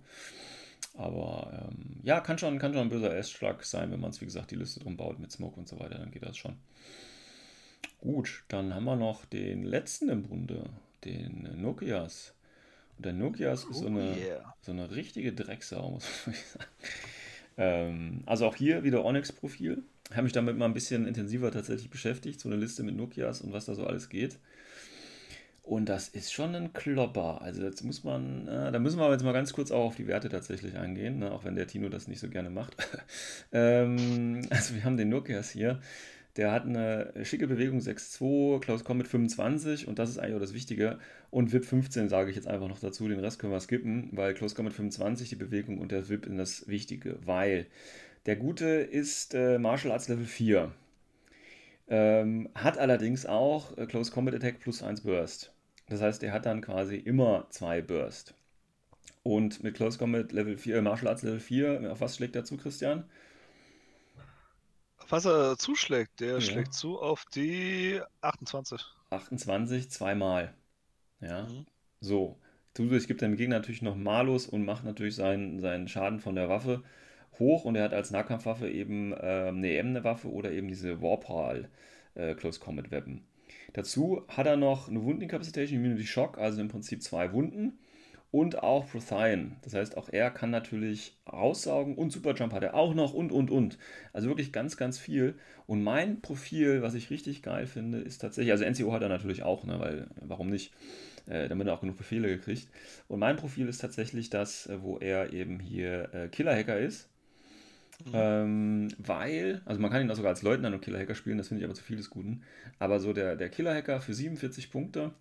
Aber ähm, ja, kann schon, kann schon ein böser Erstschlag sein, wenn man es, wie gesagt, die Liste drum baut mit Smoke und so weiter, dann geht das schon. Gut, dann haben wir noch den letzten im Bunde, den Nokias. Und der Nokias ist so Oh eine, yeah. so eine richtige Drecksau, muss man sagen. Ähm, also auch hier wieder Onyx-Profil. Habe mich damit mal ein bisschen intensiver tatsächlich beschäftigt, so eine Liste mit Nokias und was da so alles geht. Und das ist schon ein Klopper. Also jetzt muss man, äh, da müssen wir aber jetzt mal ganz kurz auch auf die Werte tatsächlich eingehen, ne? auch wenn der Tino das nicht so gerne macht. ähm, also wir haben den Nokias hier. Der hat eine schicke Bewegung 6.2, Close Combat 25 und das ist eigentlich auch das Wichtige. Und VIP 15 sage ich jetzt einfach noch dazu, den Rest können wir skippen, weil Close Combat 25 die Bewegung und der VIP sind das Wichtige, weil der Gute ist äh, Martial Arts Level 4. Ähm, hat allerdings auch äh, Close Combat Attack plus 1 Burst. Das heißt, er hat dann quasi immer zwei Burst. Und mit Close Combat Level 4, äh, Martial Arts Level 4, auf was schlägt er zu, Christian? Was er zuschlägt, der Ja. schlägt zu auf die 28. 28 zweimal. Ja, Mhm. so. Zusätzlich gibt er dem Gegner natürlich noch Malus und macht natürlich seinen, seinen Schaden von der Waffe hoch und er hat als Nahkampfwaffe eben ähm, eine ebene Waffe oder eben diese Warpal äh, Close Combat Weapon. Dazu hat er noch eine Wundenincapacitation, Immunity Shock, also im Prinzip zwei Wunden und auch Prothian. Das heißt, auch er kann natürlich raussaugen und Superjump hat er auch noch und und und. Also wirklich ganz, ganz viel. Und mein Profil, was ich richtig geil finde, ist tatsächlich, also NCO hat er natürlich auch, ne, weil warum nicht? Äh, damit er auch genug Befehle gekriegt. Und mein Profil ist tatsächlich das, äh, wo er eben hier äh, Killer-Hacker ist. Mhm. Ähm, weil, also man kann ihn auch sogar als Leutnant und Killer-Hacker spielen, das finde ich aber zu viel des Guten. Aber so der, der Killer-Hacker für 47 Punkte.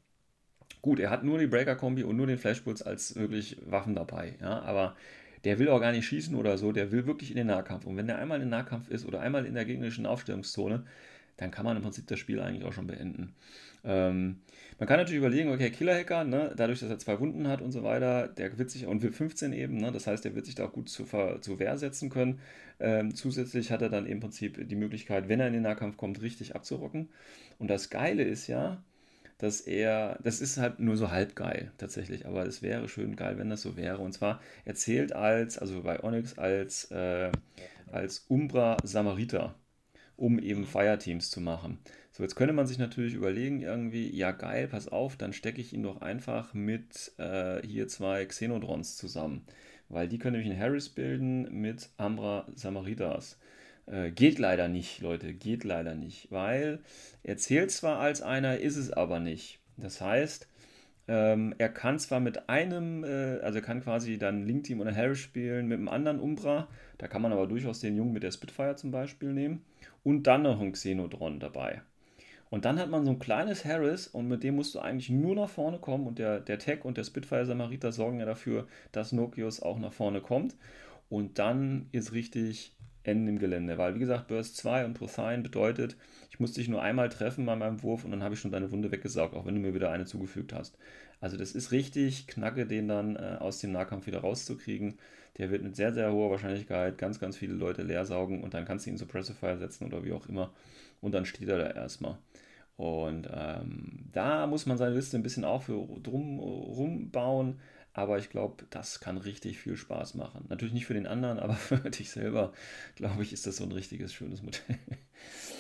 Gut, er hat nur die Breaker-Kombi und nur den Flashpulse als wirklich Waffen dabei. Ja, aber der will auch gar nicht schießen oder so, der will wirklich in den Nahkampf. Und wenn der einmal in den Nahkampf ist oder einmal in der gegnerischen Aufstellungszone, dann kann man im Prinzip das Spiel eigentlich auch schon beenden. Ähm, man kann natürlich überlegen, okay, Killer-Hacker, ne, dadurch, dass er zwei Wunden hat und so weiter, der wird sich, und wir 15 eben, ne, das heißt, der wird sich da auch gut zu, zu Wehr setzen können. Ähm, zusätzlich hat er dann im Prinzip die Möglichkeit, wenn er in den Nahkampf kommt, richtig abzurocken. Und das Geile ist ja, dass er, das ist halt nur so halb geil tatsächlich, aber es wäre schön geil, wenn das so wäre. Und zwar, er zählt als, also bei Onyx als, äh, als Umbra Samariter, um eben Fireteams zu machen. So, jetzt könnte man sich natürlich überlegen, irgendwie, ja geil, pass auf, dann stecke ich ihn doch einfach mit äh, hier zwei Xenodrons zusammen. Weil die können nämlich einen Harris bilden mit Ambra Samaritas. Äh, geht leider nicht, Leute, geht leider nicht, weil er zählt zwar als einer, ist es aber nicht. Das heißt, ähm, er kann zwar mit einem, äh, also kann quasi dann Link Team oder Harris spielen mit einem anderen Umbra, da kann man aber durchaus den Jungen mit der Spitfire zum Beispiel nehmen und dann noch einen Xenodron dabei. Und dann hat man so ein kleines Harris und mit dem musst du eigentlich nur nach vorne kommen und der, der Tech und der Spitfire Samariter sorgen ja dafür, dass Nokios auch nach vorne kommt. Und dann ist richtig Ende im Gelände, weil wie gesagt, Burst 2 und Prothine bedeutet, ich muss dich nur einmal treffen bei meinem Wurf und dann habe ich schon deine Wunde weggesaugt, auch wenn du mir wieder eine zugefügt hast. Also das ist richtig knacke, den dann äh, aus dem Nahkampf wieder rauszukriegen. Der wird mit sehr, sehr hoher Wahrscheinlichkeit ganz, ganz viele Leute leer saugen und dann kannst du ihn Suppressifier setzen oder wie auch immer und dann steht er da erstmal. Und ähm, da muss man seine Liste ein bisschen auch für drum rumbauen, aber ich glaube, das kann richtig viel Spaß machen. Natürlich nicht für den anderen, aber für dich selber, glaube ich, ist das so ein richtiges, schönes Modell.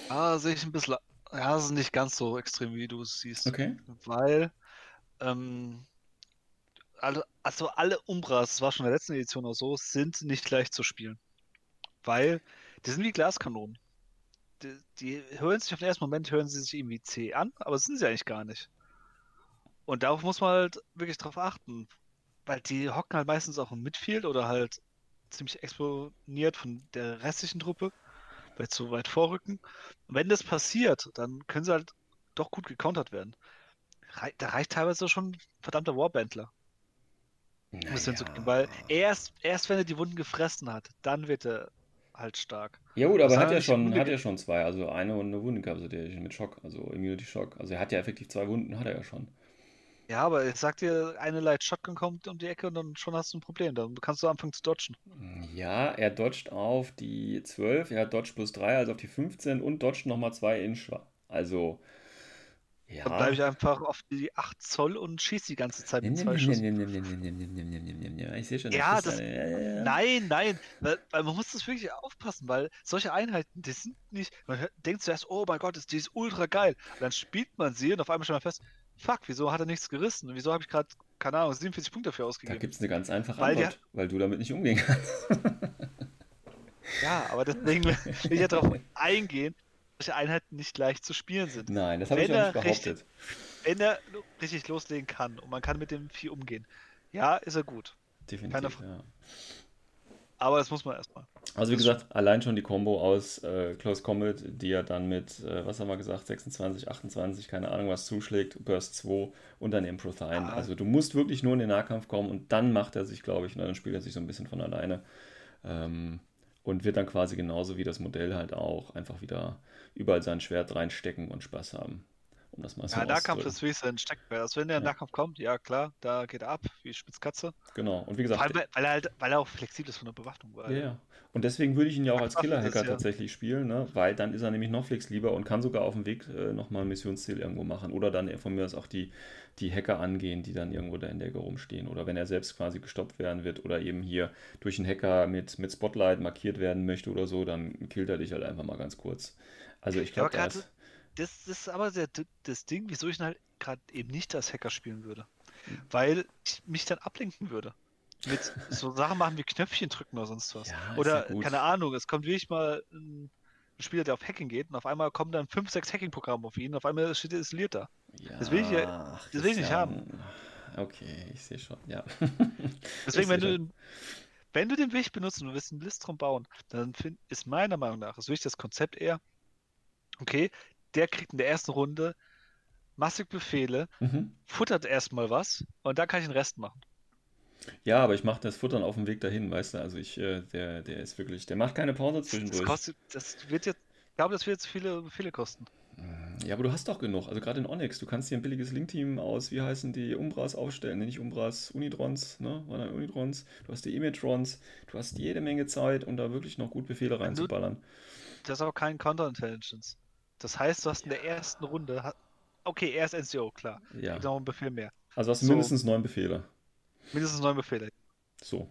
Ah, sehe ich ein bisschen. Ja, es ist nicht ganz so extrem, wie du es siehst. Okay. Weil, ähm, alle, also alle Umbras, das war schon in der letzten Edition auch so, sind nicht leicht zu spielen. Weil die sind wie Glaskanonen. Die, die hören sich auf den ersten Moment, hören sie sich irgendwie zäh an, aber das sind sie eigentlich gar nicht. Und darauf muss man halt wirklich drauf achten. Weil die hocken halt meistens auch im Midfield oder halt ziemlich exponiert von der restlichen Truppe, weil sie so weit vorrücken. Und wenn das passiert, dann können sie halt doch gut gecountert werden. Da reicht teilweise schon ein verdammter Warbandler. Hinzukriegen, weil erst, erst wenn er die Wunden gefressen hat, dann wird er halt stark. Ja gut, aber er hat ja schon, hat ja schon zwei, also eine und eine Wundenkapazität mit Schock, also Immunity Shock. Also er hat ja effektiv zwei Wunden, hat er ja schon. Ja, aber ich sag dir, eine Light Shotgun kommt um die Ecke und dann schon hast du ein Problem. Dann kannst du anfangen zu dodgen. Ja, er dodgt auf die 12, er hat Dodge plus 3, also auf die 15 und dodgt nochmal 2 Inch. Also, ja. Dann bleibe ich einfach auf die 8 Zoll und schieß die ganze Zeit mit zwei Schuss. Ich sehe schon, Ja, das. Nein, nein, weil, weil man muss das wirklich aufpassen, weil solche Einheiten, die sind nicht, man denkt zuerst, oh mein Gott, ist, die ist ultra geil. Und dann spielt man sie und auf einmal stellt man fest, fuck, wieso hat er nichts gerissen? Und wieso habe ich gerade, keine Ahnung, 47 Punkte dafür Da ausgegeben? gibt es eine ganz einfache Weil Antwort, weil du damit nicht umgehen kannst. Ja, aber deswegen will ich ja darauf eingehen, solche Einheiten nicht leicht zu spielen sind. Nein, das habe ich auch nicht behauptet. Wenn er richtig loslegen kann und man kann mit dem Vieh umgehen, ja, ist er gut. Definitiv, keine ja. Aber das muss man erstmal. Also wie gesagt, allein schon die Combo aus äh, Close Combat, die er dann mit, äh, was haben wir gesagt, 26, 28, keine Ahnung was zuschlägt, Burst 2 und dann eben Prothine. Ja. Also du musst wirklich nur in den Nahkampf kommen und dann macht er sich, glaube ich, und dann spielt er sich so ein bisschen von alleine. Ähm, und wird dann quasi genauso wie das Modell halt auch einfach wieder überall sein Schwert reinstecken und Spaß haben. Um das mal so Ja, Nahkampf ist wirklich sein Steckenpferd. Also wenn der Ja. Nahkampf kommt, ja klar, da geht er ab, wie Spitzkatze. Genau. Und wie Vor gesagt, allem, weil- er halt, weil er auch flexibel ist von der Bewaffnung. Ja, ja. Und deswegen würde ich ihn ja auch als Killer-Hacker ja. tatsächlich spielen, ne? weil dann ist er nämlich noch flexibler und kann sogar auf dem Weg äh, nochmal ein Missionsziel irgendwo machen. Oder dann von mir aus auch die, die Hacker angehen, die dann irgendwo da in der Ecke rumstehen. Oder wenn er selbst quasi gestoppt werden wird oder eben hier durch einen Hacker mit, mit Spotlight markiert werden möchte oder so, dann killt er dich halt einfach mal ganz kurz. Also ich Ja, glaube, das, das ist aber sehr, das Ding, wieso ich halt gerade eben nicht als Hacker spielen würde. Weil ich mich dann ablenken würde. Mit so Sachen machen wie Knöpfchen drücken oder sonst was. Ja, oder, ja keine Ahnung, es kommt wirklich mal ein Spieler, der auf Hacking geht und auf einmal kommen dann 5, 6 Hacking-Programme auf ihn und auf einmal steht er isoliert da. Das will ich ja- das will ich nicht Christian. Okay, ich sehe schon, ja. Deswegen, wenn du, wenn du den Weg benutzt und du willst einen Blitz drum bauen, dann find, ist meiner Meinung nach, ist wirklich das Konzept eher, okay, der kriegt in der ersten Runde massig Befehle, Mhm. futtert erstmal was und dann kann ich den Rest machen. Ja, aber ich mache das Futtern auf dem Weg dahin, weißt du? Also ich, äh, der, der ist wirklich, der macht keine Pause Das zwischendurch. kostet, das wird jetzt, ich glaube, das wird jetzt viele Befehle kosten. Ja, aber du hast doch genug. Also gerade in Onyx, du kannst dir ein billiges Link-Team aus, wie heißen die, Umbras aufstellen. Nee, nicht Umbras, Unitrons, ne? Waren Unitrons? Du hast die Emitrons, du hast jede Menge Zeit, um da wirklich noch gut Befehle Wenn du- reinzuballern. Das ist aber kein Counterintelligence. Das heißt, du hast in der ersten Runde, okay, erst NCO, klar, Ja. noch einen Befehl mehr. Also hast du So. mindestens neun Befehle. Mindestens neun Befehle. So.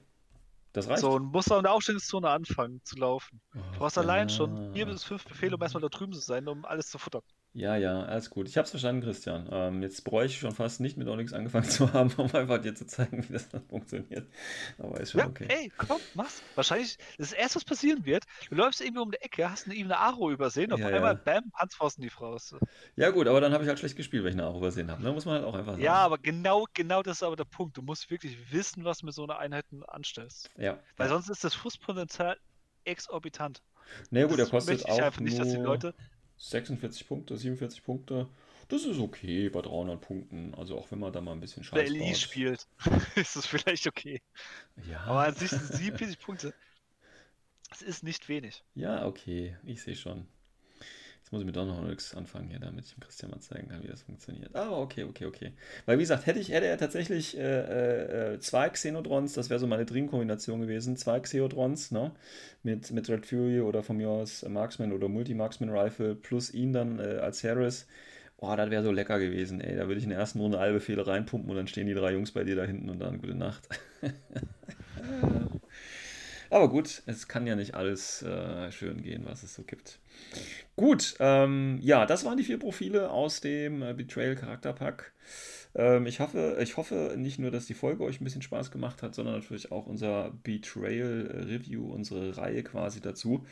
Das reicht. So, und musst auch in der Aufstellungszone anfangen zu laufen. Du Ach, brauchst allein schon vier bis fünf Befehle, um erstmal da drüben zu sein, um alles zu futtern. Ja, ja, alles gut. Ich hab's verstanden, Christian. Ähm, jetzt bräuchte ich schon fast nicht mit Onyx angefangen zu haben, um einfach dir zu zeigen, wie das dann funktioniert. Aber ist schon Ja, okay. ey, komm, mach's. Wahrscheinlich, das erste, was passieren wird, du läufst irgendwie um die Ecke, hast eine ebene Aro übersehen, auf Ja, einmal, ja. bam, Hansfaust die raus. Ja, gut, aber dann habe ich halt schlecht gespielt, weil ich eine Aro übersehen habe. Ne? Muss man halt auch einfach sagen. Ja, aber genau, genau das ist aber der Punkt. Du musst wirklich wissen, was du mit so einer Einheit anstellst. Ja. Weil sonst ist das Frustpotenzial exorbitant. Na ja, gut, der kostet möchte ich auch einfach nicht, dass die nur- Leute 46 Punkte, 47 Punkte. Das ist okay bei 300 Punkten. Also auch wenn man da mal ein bisschen Wer Scheiß Elise spielt, ist es vielleicht okay. Ja, Aber an sich sind 47 Punkte. Das ist nicht wenig. ja, okay. Ich sehe schon. Jetzt muss ich mit Donnerholics anfangen hier, damit ich dem Christian mal zeigen kann, wie das funktioniert. Aber okay, okay, okay. Weil wie gesagt, hätte ich, hätte er tatsächlich äh, äh, äh, zwei Xenodrons, das wäre so meine Dream-Kombination gewesen, zwei Xeodrons, ne? Mit, mit Red Fury oder von mir aus Marksman oder Multi-Marksman-Rifle plus ihn dann äh, als Harris. Boah, das wäre so lecker gewesen, ey. Da würde ich in der ersten Runde alle Befehle reinpumpen und dann stehen die drei Jungs bei dir da hinten und dann gute Nacht. Aber gut, es kann ja nicht alles äh, schön gehen, was es so gibt. Gut, ähm, ja, das waren die vier Profile aus dem äh, Betrayal Charakterpack. Ähm, ich hoffe, ich hoffe nicht nur, dass die Folge euch ein bisschen Spaß gemacht hat, sondern natürlich auch unser Betrayal äh, Review, unsere Reihe quasi dazu.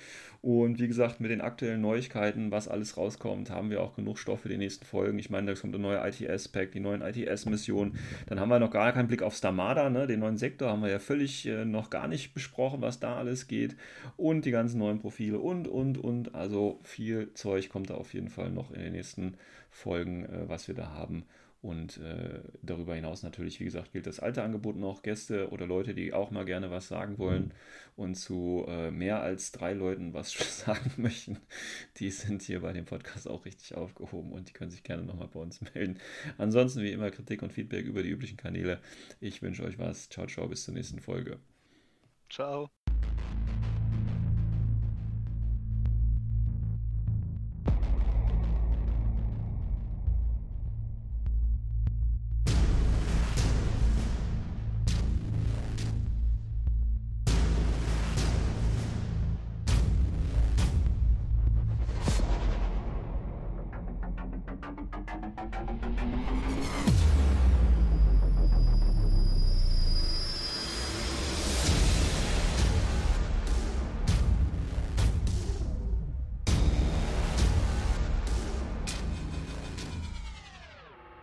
Und wie gesagt, mit den aktuellen Neuigkeiten, was alles rauskommt, haben wir auch genug Stoff für die nächsten Folgen. Ich meine, da kommt der neue ITS-Pack, die neuen ITS-Missionen. Dann haben wir noch gar keinen Blick auf Stamada, ne? den neuen Sektor haben wir ja völlig äh, noch gar nicht besprochen, was da alles geht. Und die ganzen neuen Profile und, und, und. Also viel Zeug kommt da auf jeden Fall noch in den nächsten Folgen, äh, was wir da haben. Und äh, darüber hinaus natürlich, wie gesagt, gilt das alte Angebot noch. Gäste oder Leute, die auch mal gerne was sagen wollen und zu äh, mehr als drei Leuten was sagen möchten, die sind hier bei dem Podcast auch richtig aufgehoben und die können sich gerne nochmal bei uns melden. Ansonsten wie immer Kritik und Feedback über die üblichen Kanäle. Ich wünsche euch was. Ciao, ciao, bis zur nächsten Folge. Ciao.